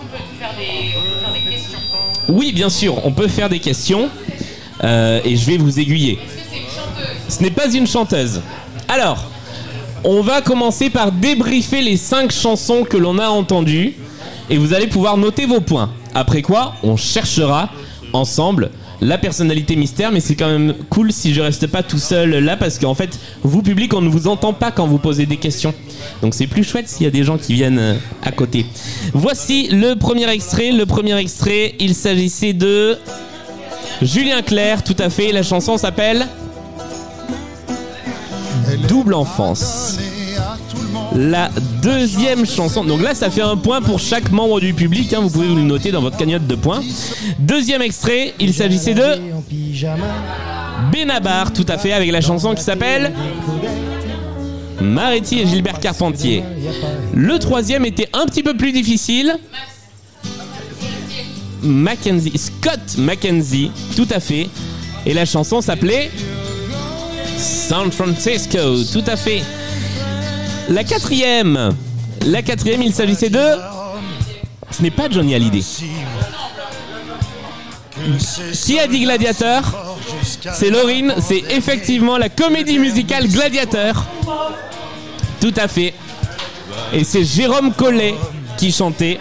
Oui, bien sûr, on peut faire des questions euh, et je vais vous aiguiller. Ce n'est pas une chanteuse. Alors, on va commencer par débriefer les cinq chansons que l'on a entendues et vous allez pouvoir noter vos points. Après quoi, on cherchera ensemble la personnalité mystère, mais c'est quand même cool si je reste pas tout seul là parce qu'en fait, vous public, on ne vous entend pas quand vous posez des questions. Donc c'est plus chouette s'il y a des gens qui viennent euh, à côté. Voici le premier extrait. Le premier extrait, il s'agissait de Julien Clerc, tout à fait. La chanson s'appelle Double enfance. La deuxième chanson. Donc là, ça fait un point pour chaque membre du public. hein, vous pouvez vous le noter dans votre cagnotte de points. Deuxième extrait, il s'agissait de Benabar, tout à fait, avec la chanson qui s'appelle Maretti et Gilbert Carpentier. Le troisième était un petit peu plus difficile. Mackenzie, Scott Mackenzie, tout à fait. Et la chanson s'appelait San Francisco, tout à fait. La quatrième, la quatrième, il s'agissait de. Ce n'est pas Johnny Hallyday. Qui a dit Gladiateur C'est Laurine, c'est effectivement la comédie musicale Gladiateur. Tout à fait. Et c'est Jérôme Collet qui chantait.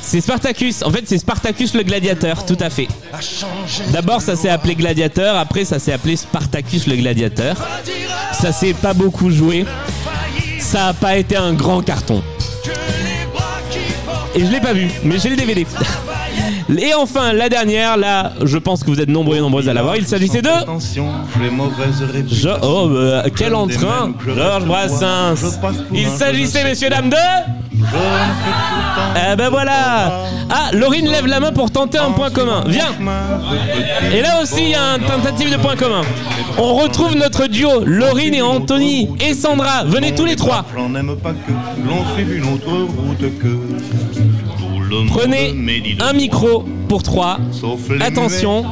C'est Spartacus. En fait, c'est Spartacus le gladiateur, tout à fait. D'abord, ça s'est appelé Gladiateur. Après, ça s'est appelé Spartacus le gladiateur. Ça s'est pas beaucoup joué. Ça a pas été un grand carton. Et je l'ai pas vu, mais j'ai le DVD. Et enfin, la dernière, là, je pense que vous êtes nombreux et nombreuses à l'avoir. Il s'agissait de. Je- Oh, bah, quel entrain Georges Brassens Il s'agissait, messieurs, dames, de... Eh ben voilà Ah, Laurine lève la main pour tenter un point commun. Viens Et là aussi, il y a un tentative de point commun. On retrouve notre duo, Laurine et Anthony et Sandra. Venez tous les trois. J'en aime pas que l'on suive une autre route que. Tout le monde Prenez un micro pour trois. Attention.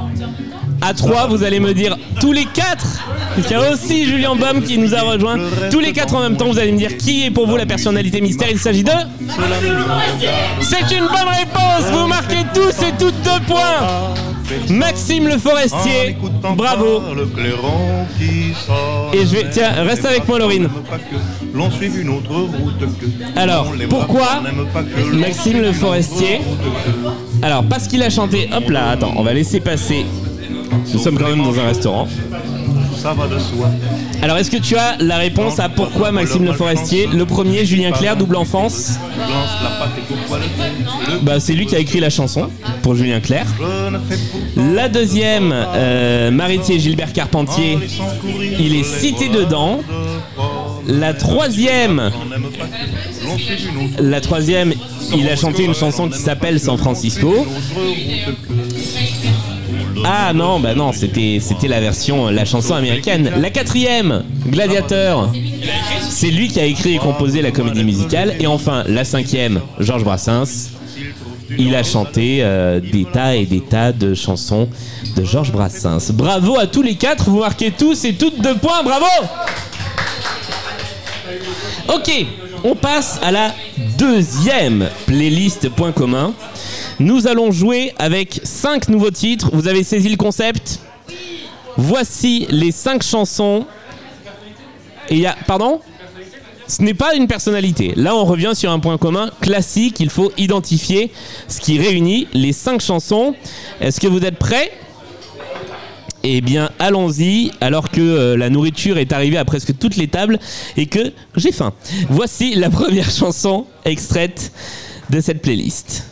À trois, vous allez me dire tous les quatre. Il y a aussi Julien Baum qui nous a rejoint. Tous les quatre en même temps, vous allez me dire qui est pour vous la personnalité mystère. Il s'agit de. C'est une bonne réponse. Vous marquez tous et toutes deux points. Maxime Le Forestier. Bravo. Et je vais. Tiens, reste avec moi, Laurine. Alors, pourquoi Maxime Le Forestier Alors, parce qu'il a chanté. Hop là, attends, on va laisser passer. Nous sommes quand même dans un restaurant. Ça va de soi. Alors, est-ce que tu as la réponse à pourquoi Maxime Le Forestier Le premier, Julien Clerc, double enfance. Bah, c'est lui qui a écrit la chanson pour Julien Clerc. La deuxième, euh, Maritier Gilbert Carpentier, il est cité dedans. La troisième, la troisième, il a chanté une chanson qui s'appelle San Francisco. Ah non, bah non, c'était c'était la version, la chanson américaine. La quatrième, Gladiateur. C'est lui qui a écrit et composé la comédie musicale. Et enfin, la cinquième, Georges Brassens. Il a chanté euh, des tas et des tas de chansons de Georges Brassens. Bravo à tous les quatre, vous marquez tous et toutes deux points, bravo Ok, on passe à la deuxième playlist point commun. Nous allons jouer avec cinq nouveaux titres. Vous avez saisi le concept Voici les cinq chansons. Et y a. Pardon? Ce n'est pas une personnalité. Là, on revient sur un point commun classique. Il faut identifier ce qui réunit les cinq chansons. Est-ce que vous êtes prêts? Eh bien, allons-y, alors que euh, la nourriture est arrivée à presque toutes les tables et que j'ai faim. Voici la première (laughs) chanson extraite de cette playlist.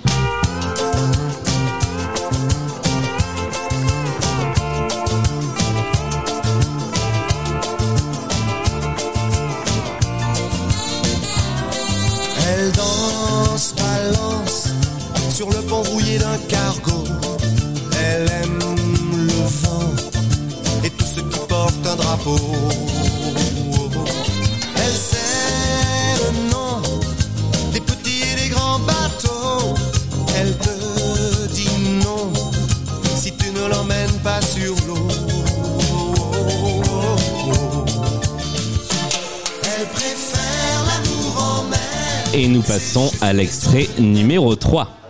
Elle aime le vent et tout ce qui porte un drapeau. Elle sait le nom des petits et des grands bateaux. Elle te dit non si tu ne l'emmènes pas sur l'eau. Elle préfère l'amour en mer. Et nous passons à l'extrait numéro 3.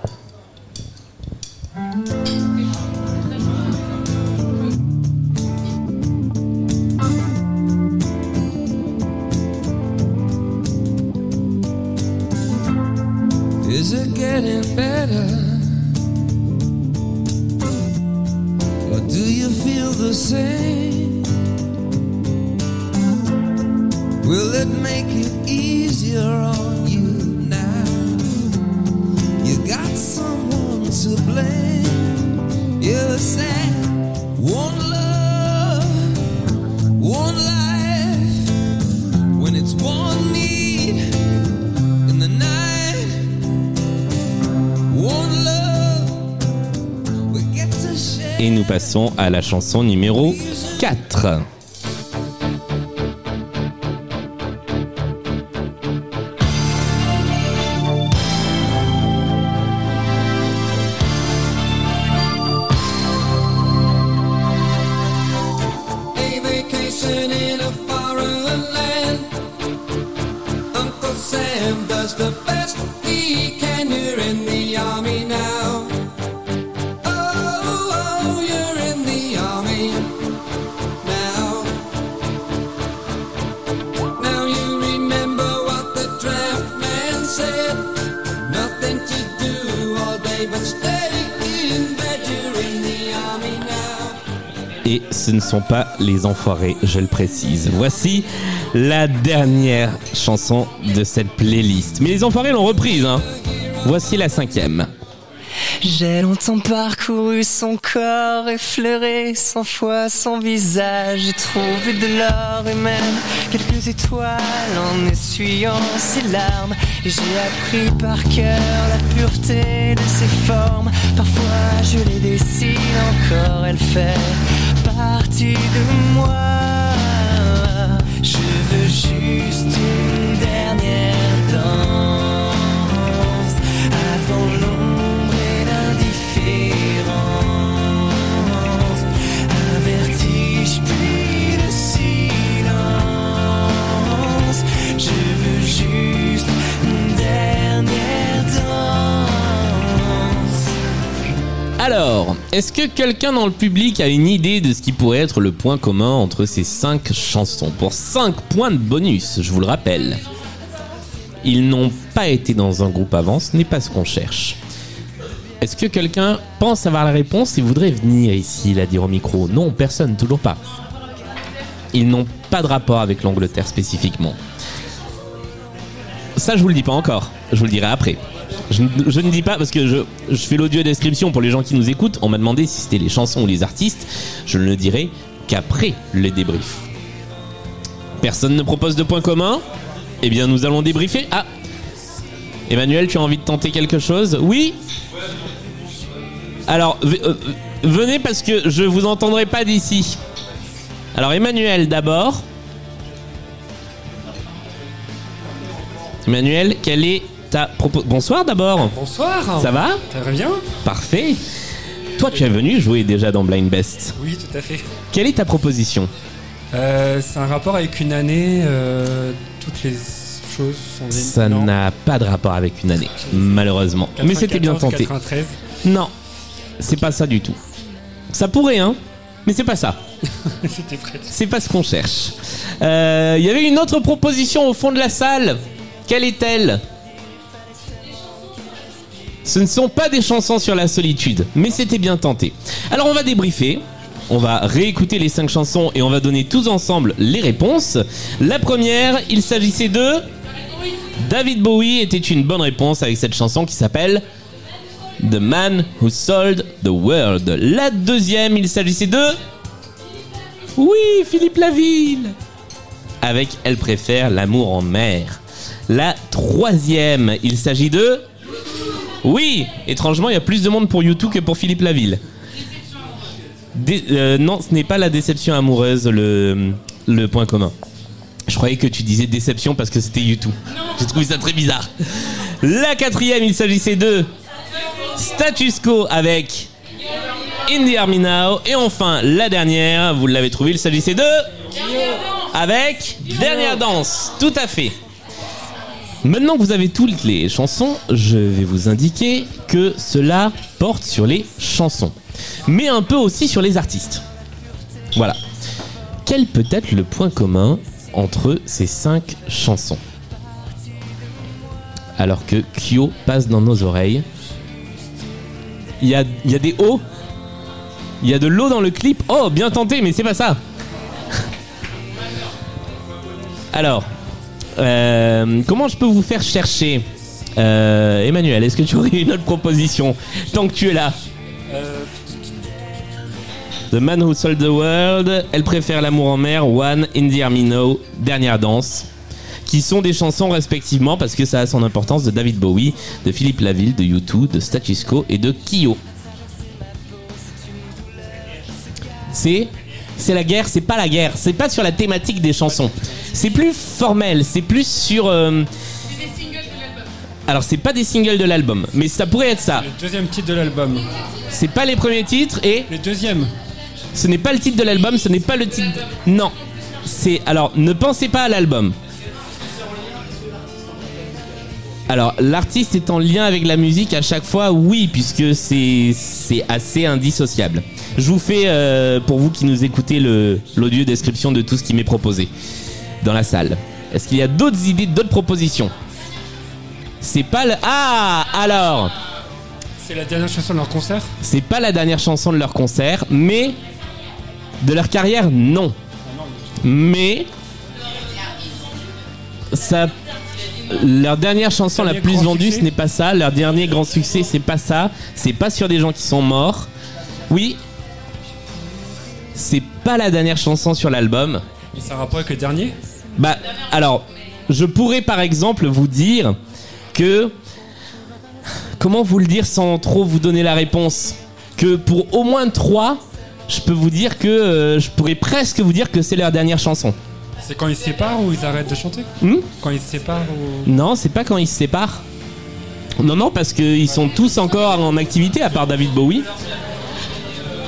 Et nous passons à la chanson numéro 4. Sont pas les enfoirés, je le précise. Voici la dernière chanson de cette playlist. Mais les enfoirés l'ont reprise, hein. Voici la cinquième. J'ai longtemps parcouru son corps, effleuré cent fois son visage. J'ai trouvé de l'or et même quelques étoiles en essuyant ses larmes. Et j'ai appris par cœur la pureté de ses formes. Parfois je les dessine encore, elle fait partie de moi. Je veux juste Alors, est-ce que quelqu'un dans le public a une idée de ce qui pourrait être le point commun entre ces cinq chansons Pour 5 points de bonus, je vous le rappelle? Ils n'ont pas été dans un groupe avant, ce n'est pas ce qu'on cherche. Est-ce que quelqu'un pense avoir la réponse et voudrait venir ici, la dire au micro? Non, personne, toujours pas. Ils n'ont pas de rapport avec l'Angleterre spécifiquement. ça, je vous le dis pas encore. Je vous le dirai après. Je, ne- ne dis pas parce que je, fais l'audio description pour les gens qui nous écoutent. On m'a demandé si c'était les chansons ou les artistes. Je ne le dirai qu'après le débrief. Personne ne propose de point commun? Eh bien, nous allons débriefer. Ah Emmanuel, tu as envie de tenter quelque chose? Oui? Alors, euh, venez parce que je vous entendrai pas d'ici. Alors, Emmanuel d'abord. Emmanuel, quelle est ta Bonsoir d'abord. Bonsoir. Ça va? Très bien? Parfait. Toi, tu es venu jouer déjà dans Blind Best. Oui, tout à fait. Quelle est ta proposition? Euh, c'est un rapport avec une année. euh, toutes les choses sont. Ça n'a pas de rapport avec une année, malheureusement. Mais c'était bien 94, tenté. 93. Non, c'est pas ça du tout. Ça pourrait, hein Mais c'est pas ça. (laughs) C'était prêt. C'est pas ce qu'on cherche. Euh, Il y avait une autre proposition au fond de la salle. Quelle est-elle? Ce ne sont pas des chansons sur la solitude, mais c'était bien tenté. Alors on va débriefer. On va réécouter les cinq chansons et on va donner tous ensemble les réponses. La première, il s'agissait de David Bowie était une bonne réponse avec cette chanson qui s'appelle The Man Who Sold the World. La deuxième, il s'agissait de oui, Philippe Laville Avec Elle préfère l'amour en mer. La troisième, il s'agit de... Oui, étrangement, il y a plus de monde pour YouTube que pour Philippe Laville. Dé- euh, non, ce n'est pas la déception amoureuse le, le point commun. Je croyais que tu disais déception parce que c'était YouTube. J'ai trouvé ça très bizarre. La quatrième, il s'agissait de Status Quo avec In the Army Now. Et enfin, la dernière, vous l'avez trouvé, il s'agissait de. Avec Dernière Danse. Tout à fait. Maintenant que vous avez toutes les chansons, je vais vous indiquer que cela porte sur les chansons. Mais un peu aussi sur les artistes. Voilà. Quel peut être le point commun entre ces cinq chansons? Alors que Kyo passe dans nos oreilles. Il y a, y a des hauts il y a de l'eau dans le clip. Oh, bien tenté, mais c'est pas ça. (laughs) Alors, euh, comment je peux vous faire chercher Euh, Emmanuel, est-ce que tu aurais une autre proposition Tant que tu es là. The Man Who Sold the World, Elle préfère l'amour en mer, One, In the Dernière danse. Qui sont des chansons respectivement, parce que ça a son importance, de David Bowie, de Philippe Laville, de U2, de Status Quo et de Kyo. c'est c'est la guerre, c'est pas la guerre, c'est pas sur la thématique des chansons. C'est plus formel, c'est plus sur euh, Alors c'est pas des singles de l'album, mais ça pourrait être ça. le deuxième titre de l'album. C'est pas les premiers titres et Le deuxième. ce n'est pas le titre de l'album, ce n'est pas le titre. Non. C'est alors ne pensez pas à l'album. Alors l'artiste est en lien avec la musique à chaque fois, oui, puisque c'est assez indissociable. Je vous fais euh, pour vous qui nous écoutez l'audio description de tout ce qui m'est proposé dans la salle. Est-ce qu'il y a d'autres idées, d'autres propositions? C'est pas le ah alors. C'est la dernière chanson de leur concert? C'est pas la dernière chanson de leur concert, mais de leur carrière, non. Mais ça, leur dernière chanson la plus vendue, succès ce n'est pas ça. Leur dernier grand succès, c'est pas ça. C'est pas sur des gens qui sont morts. Oui. C'est pas la dernière chanson sur l'album. Et ça a rapport avec le dernier? Bah, alors, je pourrais par exemple vous dire que. Comment vous le dire sans trop vous donner la réponse? Que pour au moins 3, je peux vous dire que. euh, je pourrais presque vous dire que c'est leur dernière chanson. C'est quand ils se séparent ou ils arrêtent de chanter Hmm Quand ils se séparent ou. non, c'est pas quand ils se séparent. Non, non, parce qu'ils sont tous encore en activité à part David Bowie.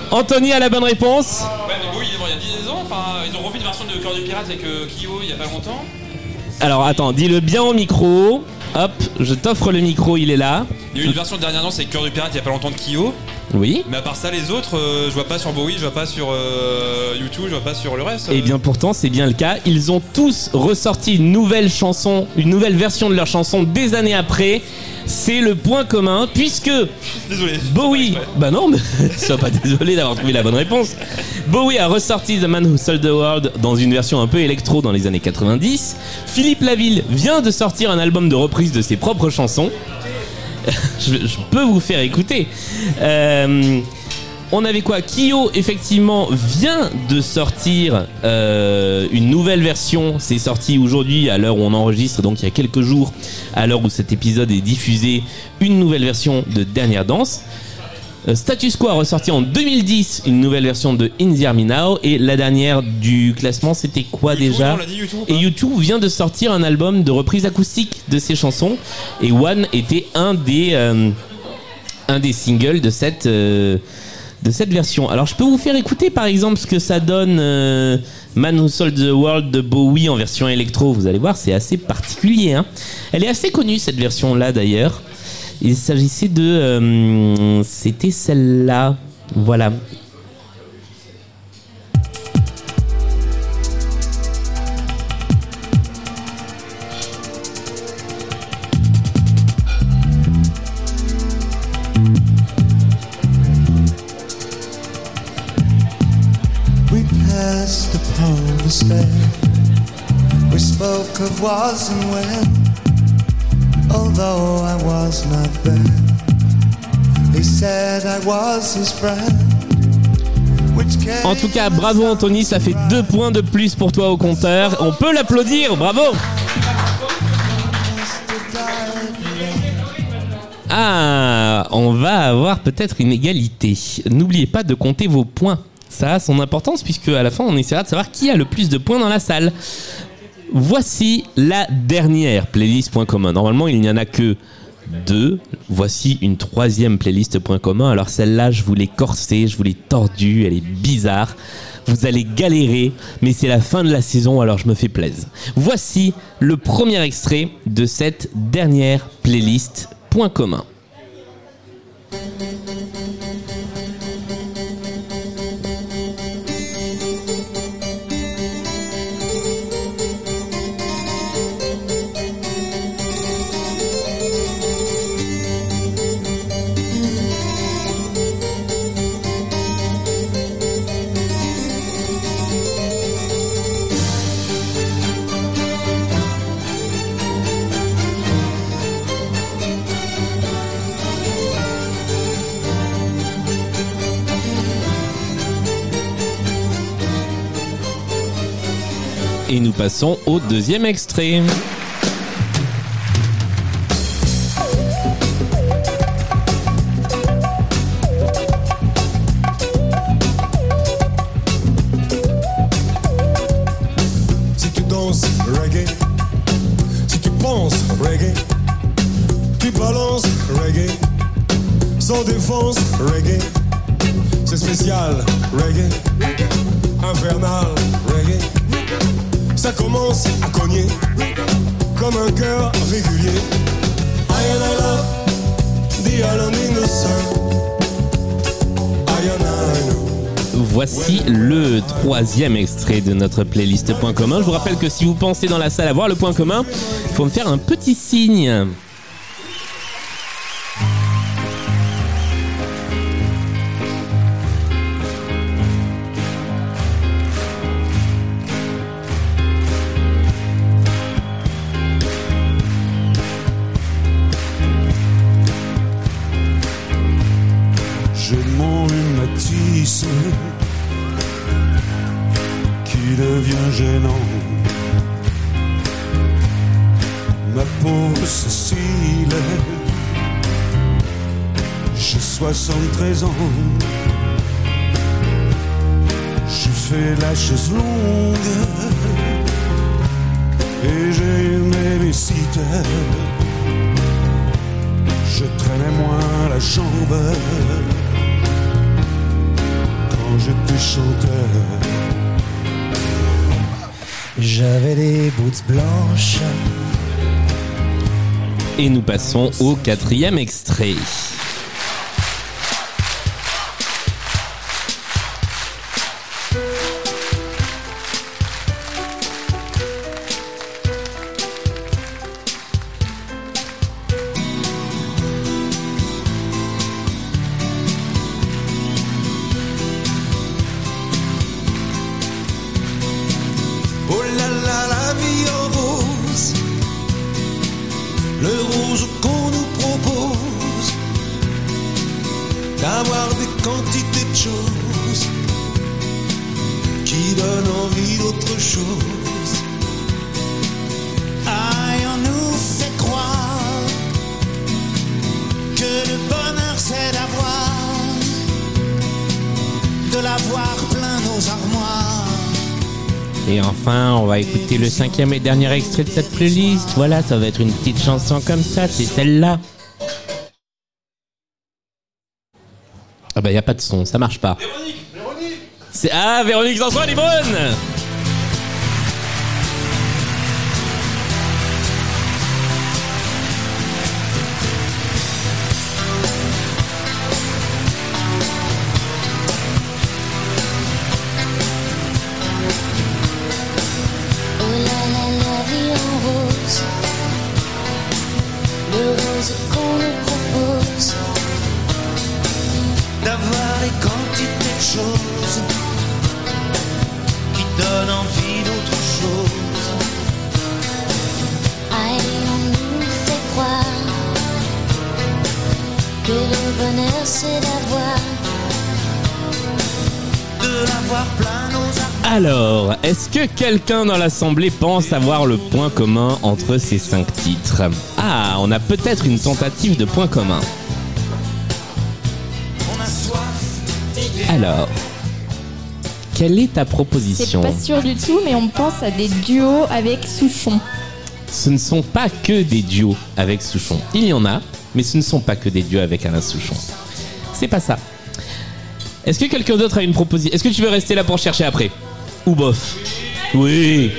Anthony a la bonne réponse. Ouais, mais oui, bon, il y a 10 ans, enfin, ils ont refait une version de Cœur du Pirate avec euh, Kyo il y a pas longtemps. Alors attends, dis-le bien au micro. Hop, je t'offre le micro, il est là. Il y a eu une version de dernière danse avec Cœur du Pirate il y a pas longtemps de Kyo. Oui. Mais à part ça, les autres, euh, je vois pas sur Bowie, je vois pas sur euh, YouTube, je vois pas sur le reste. Et Eh bien pourtant c'est bien le cas. Ils ont tous ressorti une nouvelle chanson, une nouvelle version de leur chanson des années après. C'est le point commun puisque Désolé. Bowie, bah non, mais (laughs) sois pas désolé d'avoir trouvé la bonne réponse. Bowie a ressorti The Man Who Sold the World dans une version un peu électro dans les années 90. Philippe Laville vient de sortir un album de reprise de ses propres chansons. (laughs) je, peux vous faire écouter. Euh, on avait quoi Kyo effectivement vient de sortir euh, une nouvelle version. C'est sorti aujourd'hui à l'heure où on enregistre, donc il y a quelques jours, à l'heure où cet épisode est diffusé, une nouvelle version de Dernière Danse. Euh, Status Quo a ressorti en 2010 une nouvelle version de In the Army Now et la dernière du classement c'était quoi déjà on l'a dit, YouTube ou Et YouTube vient de sortir un album de reprise acoustique de ses chansons et One était un des euh, un des singles de cette euh, de cette version. Alors je peux vous faire écouter par exemple ce que ça donne euh, Man Who Sold the World de Bowie en version électro. Vous allez voir, c'est assez particulier. hein. Elle est assez connue cette version là d'ailleurs. Il s'agissait de euh, c'était celle-là. Voilà. We spoke of was and En tout cas, bravo Anthony, ça fait deux points de plus pour toi au compteur. On peut l'applaudir, bravo Ah, on va avoir peut-être une égalité. N'oubliez pas de compter vos points. Ça a son importance puisque à la fin on essaiera de savoir qui a le plus de points dans la salle. Voici la dernière playlist point commun. Normalement il n'y en a que deux. Voici une troisième playlist point commun. Alors celle-là je vous l'ai corsée, je vous l'ai tordue, elle est bizarre. Vous allez galérer, mais c'est la fin de la saison, alors je me fais plaisir. Voici le premier extrait de cette dernière playlist point commun. Nous passons au deuxième extrait. Troisième extrait de notre playlist Point commun. Je vous rappelle que si vous pensez dans la salle avoir le point commun, il faut me faire un petit signe. Et nous passons au quatrième extrait. Rose qu'on nous propose, d'avoir des quantités de choses qui donnent envie d'autre chose. Et enfin, on va écouter le cinquième et dernier extrait de cette playlist. Voilà, ça va être une petite chanson comme ça, c'est celle-là. Ah bah y a pas de son, ça marche pas. C'est ah Véronique Sanson, elle est bonne. Bonheur c'est d'avoir. De l'avoir plein nos armoires. Alors, est-ce que quelqu'un dans l'assemblée pense avoir le point commun entre ces cinq titres? Ah, on a peut-être une tentative de point commun. On a soif d'idées. Alors, quelle est ta C'est proposition? pas sûr du tout, mais on pense à des duos avec Souchon. Ce ne sont pas que des duos avec Souchon. Il y en a, mais ce ne sont pas que des duos avec Alain Souchon. C'est pas ça. Est-ce que quelqu'un d'autre a une proposition Est-ce que tu veux rester là pour chercher après? Ou bof? Oui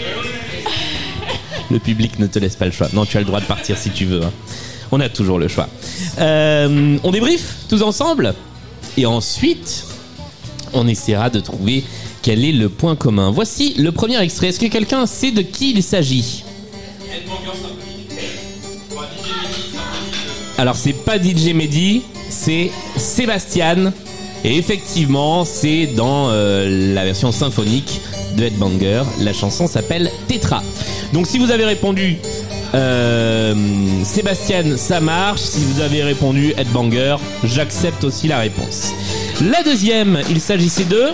Le public ne te laisse pas le choix. Non, tu as le droit de partir si tu veux. hein. On a toujours le choix. Euh, on débrief tous ensemble Et ensuite, on essaiera de trouver quel est le point commun. Voici le premier extrait. Est-ce que quelqu'un sait de qui il s'agit? Alors c'est pas DJ Mehdi, c'est Sébastien. Et effectivement, c'est dans euh, la version symphonique de Headbanger. La chanson s'appelle Tetra. Donc si vous avez répondu euh, Sébastien, ça marche. Si vous avez répondu Headbanger, j'accepte aussi la réponse. La deuxième, il s'agissait de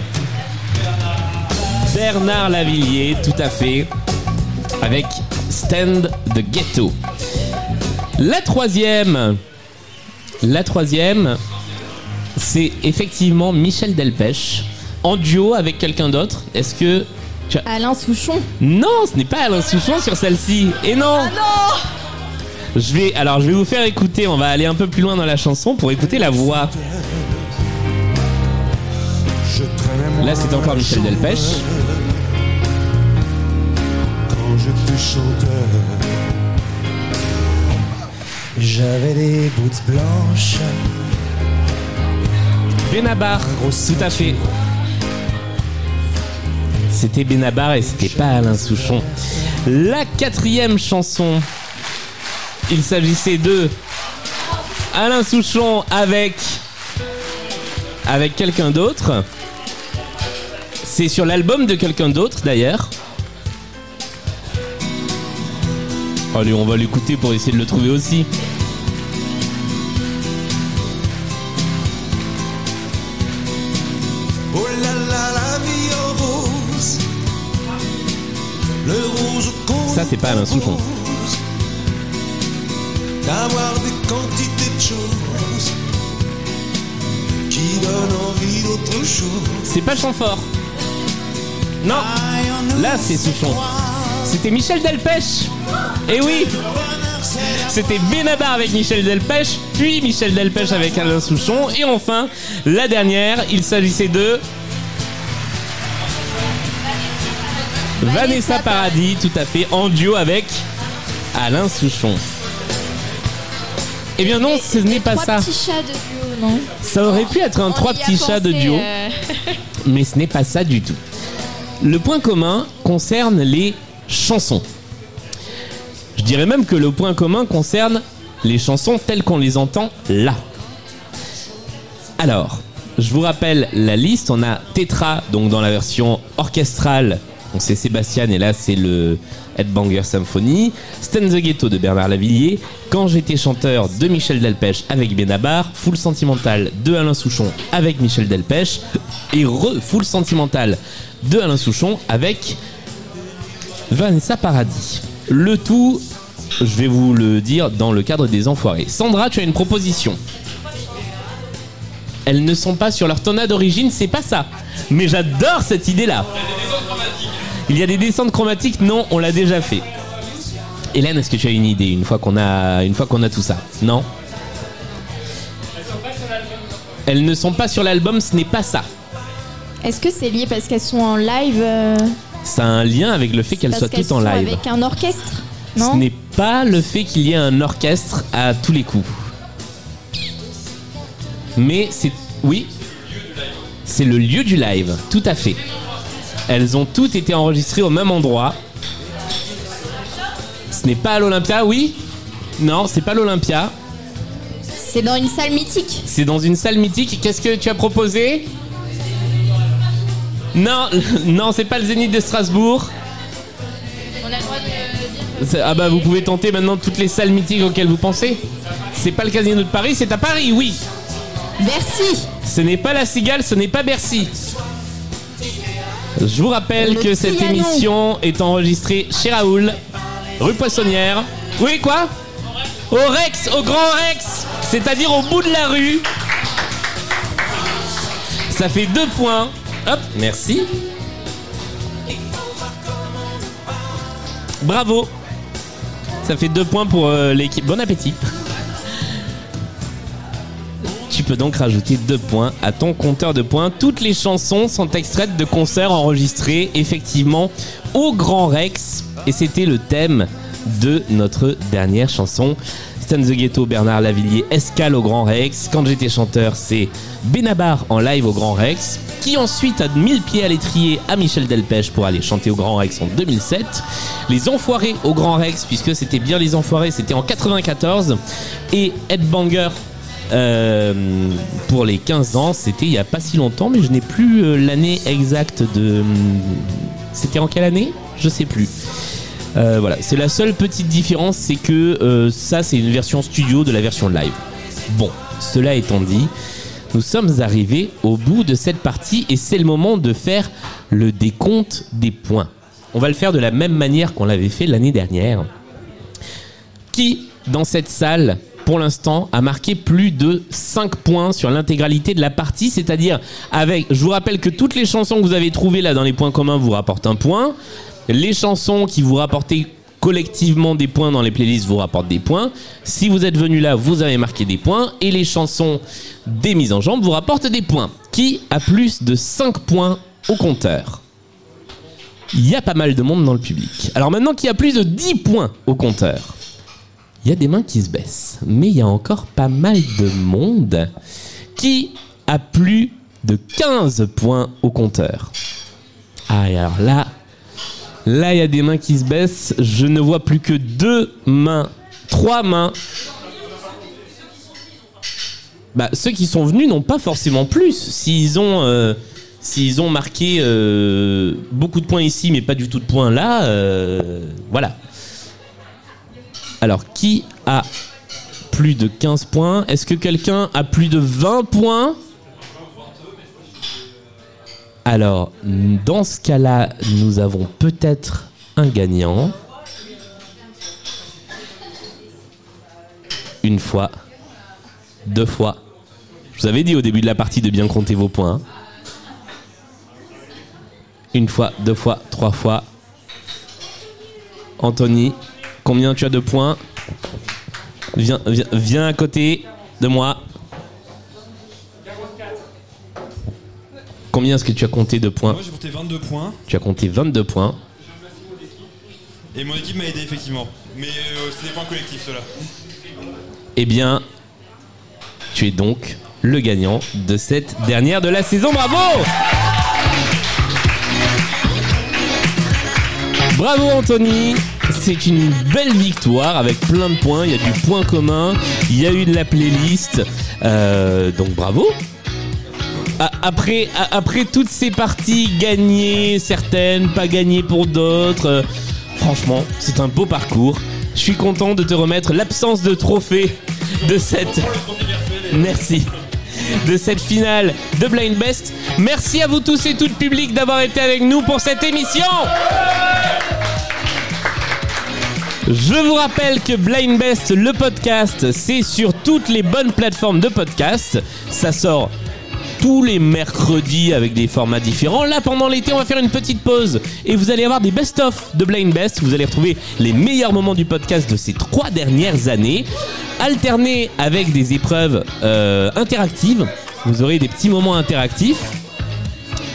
Bernard Lavillier, tout à fait, avec Stand the Ghetto. La troisième, la troisième, c'est effectivement Michel Delpech en duo avec quelqu'un d'autre. Est-ce que tu as- Alain Souchon. Non, ce n'est pas Alain Souchon sur celle-ci. Et non. Je vais alors je vais vous faire écouter. On va aller un peu plus loin dans la chanson pour écouter la voix. Je traînais Là, c'est encore Michel Delpech. quand j'étais chanteur. J'avais des boots blanches. Benabar, tout à fait. C'était Benabar et c'était pas Alain Souchon. La quatrième chanson, il s'agissait de Alain Souchon avec avec quelqu'un d'autre. C'est sur l'album de quelqu'un d'autre d'ailleurs. Allez, on va l'écouter pour essayer de le trouver aussi. Ça, c'est pas Alain Souchon. D'avoir des quantités de choses qui donnent envie d'autre chose. C'est pas Chamfort. Non. Là, c'est Souchon. C'était Michel Delpech. Et oui. C'était Benabar avec Michel Delpech, puis Michel Delpech avec Alain Souchon, et enfin, la dernière, il s'agissait de Vanessa Paradis, tout à fait, en duo avec Alain Souchon. Eh bien non, ce n'est pas Trois ça. petits chats de duo, non Ça aurait pu être un On trois petits chats de duo, euh. mais ce n'est pas ça du tout. Le point commun concerne les chansons. Je dirais même que le point commun concerne les chansons telles qu'on les entend là. Alors, je vous rappelle la liste. On a Tetra, donc dans la version orchestrale Donc c'est Sébastien et là c'est le Headbanger Symphony. Stan the Ghetto de Bernard Lavillier. Quand j'étais chanteur de Michel Delpech avec Benabar. Full Sentimental de Alain Souchon avec Michel Delpech. Et re Full Sentimental de Alain Souchon avec Vanessa Paradis. Le tout, je vais vous le dire dans le cadre des enfoirés. Sandra, tu as une proposition. Elles ne sont pas sur leur tonneau d'origine, c'est pas ça. Mais j'adore cette idée-là. Il y a des descentes chromatiques Non, on l'a déjà fait. Hélène, est-ce que tu as une idée une fois qu'on a, une fois qu'on a tout ça? Non? Elles ne sont pas sur l'album, ce n'est pas ça. Est-ce que c'est lié parce qu'elles sont en live euh, Ça a un lien avec le fait qu'elles parce soient qu'elles toutes en sont live. Avec un orchestre Ce Non? n'est pas le fait qu'il y ait un orchestre à tous les coups. Mais c'est. Oui C'est le lieu du live, tout à fait. Elles ont toutes été enregistrées au même endroit. Ce n'est pas à l'Olympia, oui Non, c'est pas l'Olympia. C'est dans une salle mythique. C'est dans une salle mythique. Qu'est-ce que tu as proposé? Non, (laughs) non, c'est pas le Zénith de Strasbourg. On a le droit de dire. Ah bah vous pouvez tenter maintenant toutes les salles mythiques auxquelles vous pensez. C'est pas le Casino de Paris, c'est à Paris, oui. Bercy Ce n'est pas la Cigale, ce n'est pas Bercy. Je vous rappelle Le que cette émission est enregistrée chez Raoul, rue Poissonnière. Oui, quoi? Au Rex, au Grand Rex, c'est-à-dire au bout de la rue. Ça fait deux points. Hop, merci. Bravo. Ça fait deux points pour euh, l'équipe. Bon appétit. Tu peux donc rajouter deux points à ton compteur de points. Toutes les chansons sont extraites de concerts enregistrés effectivement au Grand Rex. Et c'était le thème de notre dernière chanson. Stan the Ghetto, Bernard Lavillier, Escale au Grand Rex. Quand j'étais chanteur, c'est Benabar en live au Grand Rex. Qui ensuite a mis le pied à l'étrier à Michel Delpech pour aller chanter au Grand Rex en 2007. Les Enfoirés au Grand Rex, puisque c'était bien les Enfoirés, c'était en 94. Et Headbanger euh, pour les 15 ans, c'était il y a pas si longtemps, mais je n'ai plus euh, l'année exacte de. C'était en quelle année? Je sais plus. Euh, voilà, c'est la seule petite différence, c'est que ça, c'est une version studio de la version live. Bon, cela étant dit, nous sommes arrivés au bout de cette partie et c'est le moment de faire le décompte des points. On va le faire de la même manière qu'on l'avait fait l'année dernière. Qui, dans cette salle, pour l'instant, a marqué plus de 5 points sur l'intégralité de la partie, c'est-à-dire avec, je vous rappelle que toutes les chansons que vous avez trouvées là dans les points communs vous rapportent un point. Les chansons qui vous rapportaient collectivement des points dans les playlists vous rapportent des points. Si vous êtes venu là, vous avez marqué des points. Et les chansons des mises en jambe vous rapportent des points. Qui a plus de 5 points au compteur? Il y a pas mal de monde dans le public. Alors maintenant, qui a plus de 10 points au compteur? Il y a des mains qui se baissent, mais il y a encore pas mal de monde qui a plus de 15 points au compteur. Ah, et alors là, là, il y a des mains qui se baissent. Je ne vois plus que deux mains, trois mains. Bah, ceux qui sont venus n'ont pas forcément plus. S'ils ont, euh, ont marqué euh, beaucoup de points ici, mais pas du tout de points là, euh, voilà. Alors, qui a plus de 15 points? Est-ce que quelqu'un a plus de 20 points? Alors, dans ce cas-là, nous avons peut-être un gagnant. Une fois, deux fois. Je vous avais dit au début de la partie de bien compter vos points. Une fois, deux fois, trois fois. Anthony, combien tu as de points viens, viens, viens à côté de moi. Combien est-ce que tu as compté de points Moi j'ai compté 22 points Tu as compté 22 points. et mon équipe m'a aidé effectivement. Mais euh, c'est des points collectifs ceux-là. Eh bien, tu es donc le gagnant de cette dernière de la saison. Bravo Bravo Anthony C'est une belle victoire avec plein de points. Il y a du point commun, il y a eu de la playlist. Euh, donc bravo après, toutes ces parties gagnées, certaines, pas gagnées pour d'autres, euh, franchement, c'est un beau parcours. Je suis content de te remettre l'absence de trophée de cette. Merci. De cette finale de Blind Best. Merci à vous tous et toutes public d'avoir été avec nous pour cette émission. Je vous rappelle que Blind Best, le podcast, c'est sur toutes les bonnes plateformes de podcast. Ça sort tous les mercredis avec des formats différents. Là, pendant l'été, on va faire une petite pause et vous allez avoir des best-of de Blind Best. Vous allez retrouver les meilleurs moments du podcast de ces trois dernières années, alternés avec des épreuves euh, interactives. Vous aurez des petits moments interactifs.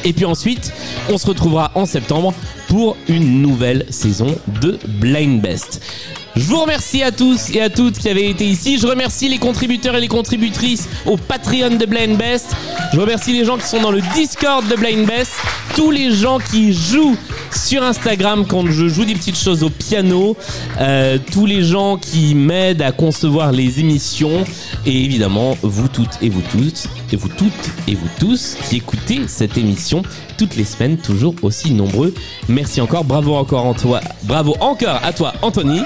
Et puis ensuite, on se retrouvera en septembre pour une nouvelle saison de Blind Best. Je vous remercie à tous et à toutes qui avez été ici. Je remercie les contributeurs et les contributrices au Patreon de Blind Best. Je remercie les gens qui sont dans le Discord de Blind Best. Tous les gens qui jouent sur Instagram quand je joue des petites choses au piano. Euh, tous les gens qui m'aident à concevoir les émissions. Et évidemment, vous toutes et vous tous, et vous toutes et vous tous qui écoutez cette émission toutes les semaines, toujours aussi nombreux. Merci encore. Bravo encore en toi. Bravo encore à toi, Anthony.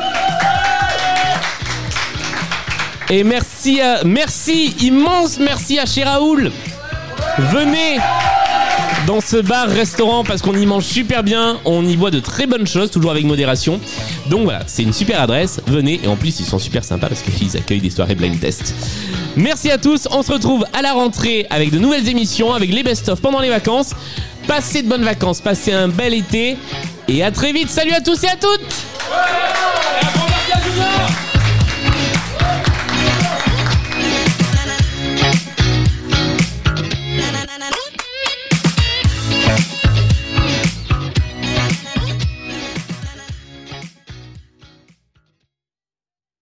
Et merci, à- merci, immense merci à chez Raoul. Venez dans ce bar-restaurant parce qu'on y mange super bien, on y boit de très bonnes choses, toujours avec modération. Donc voilà, c'est une super adresse, venez, et en plus ils sont super sympas parce qu'ils accueillent des soirées blind test. Merci à tous, on se retrouve à la rentrée avec de nouvelles émissions, avec les best-of pendant les vacances. Passez de bonnes vacances, passez un bel été, et à très vite, salut à tous et à toutes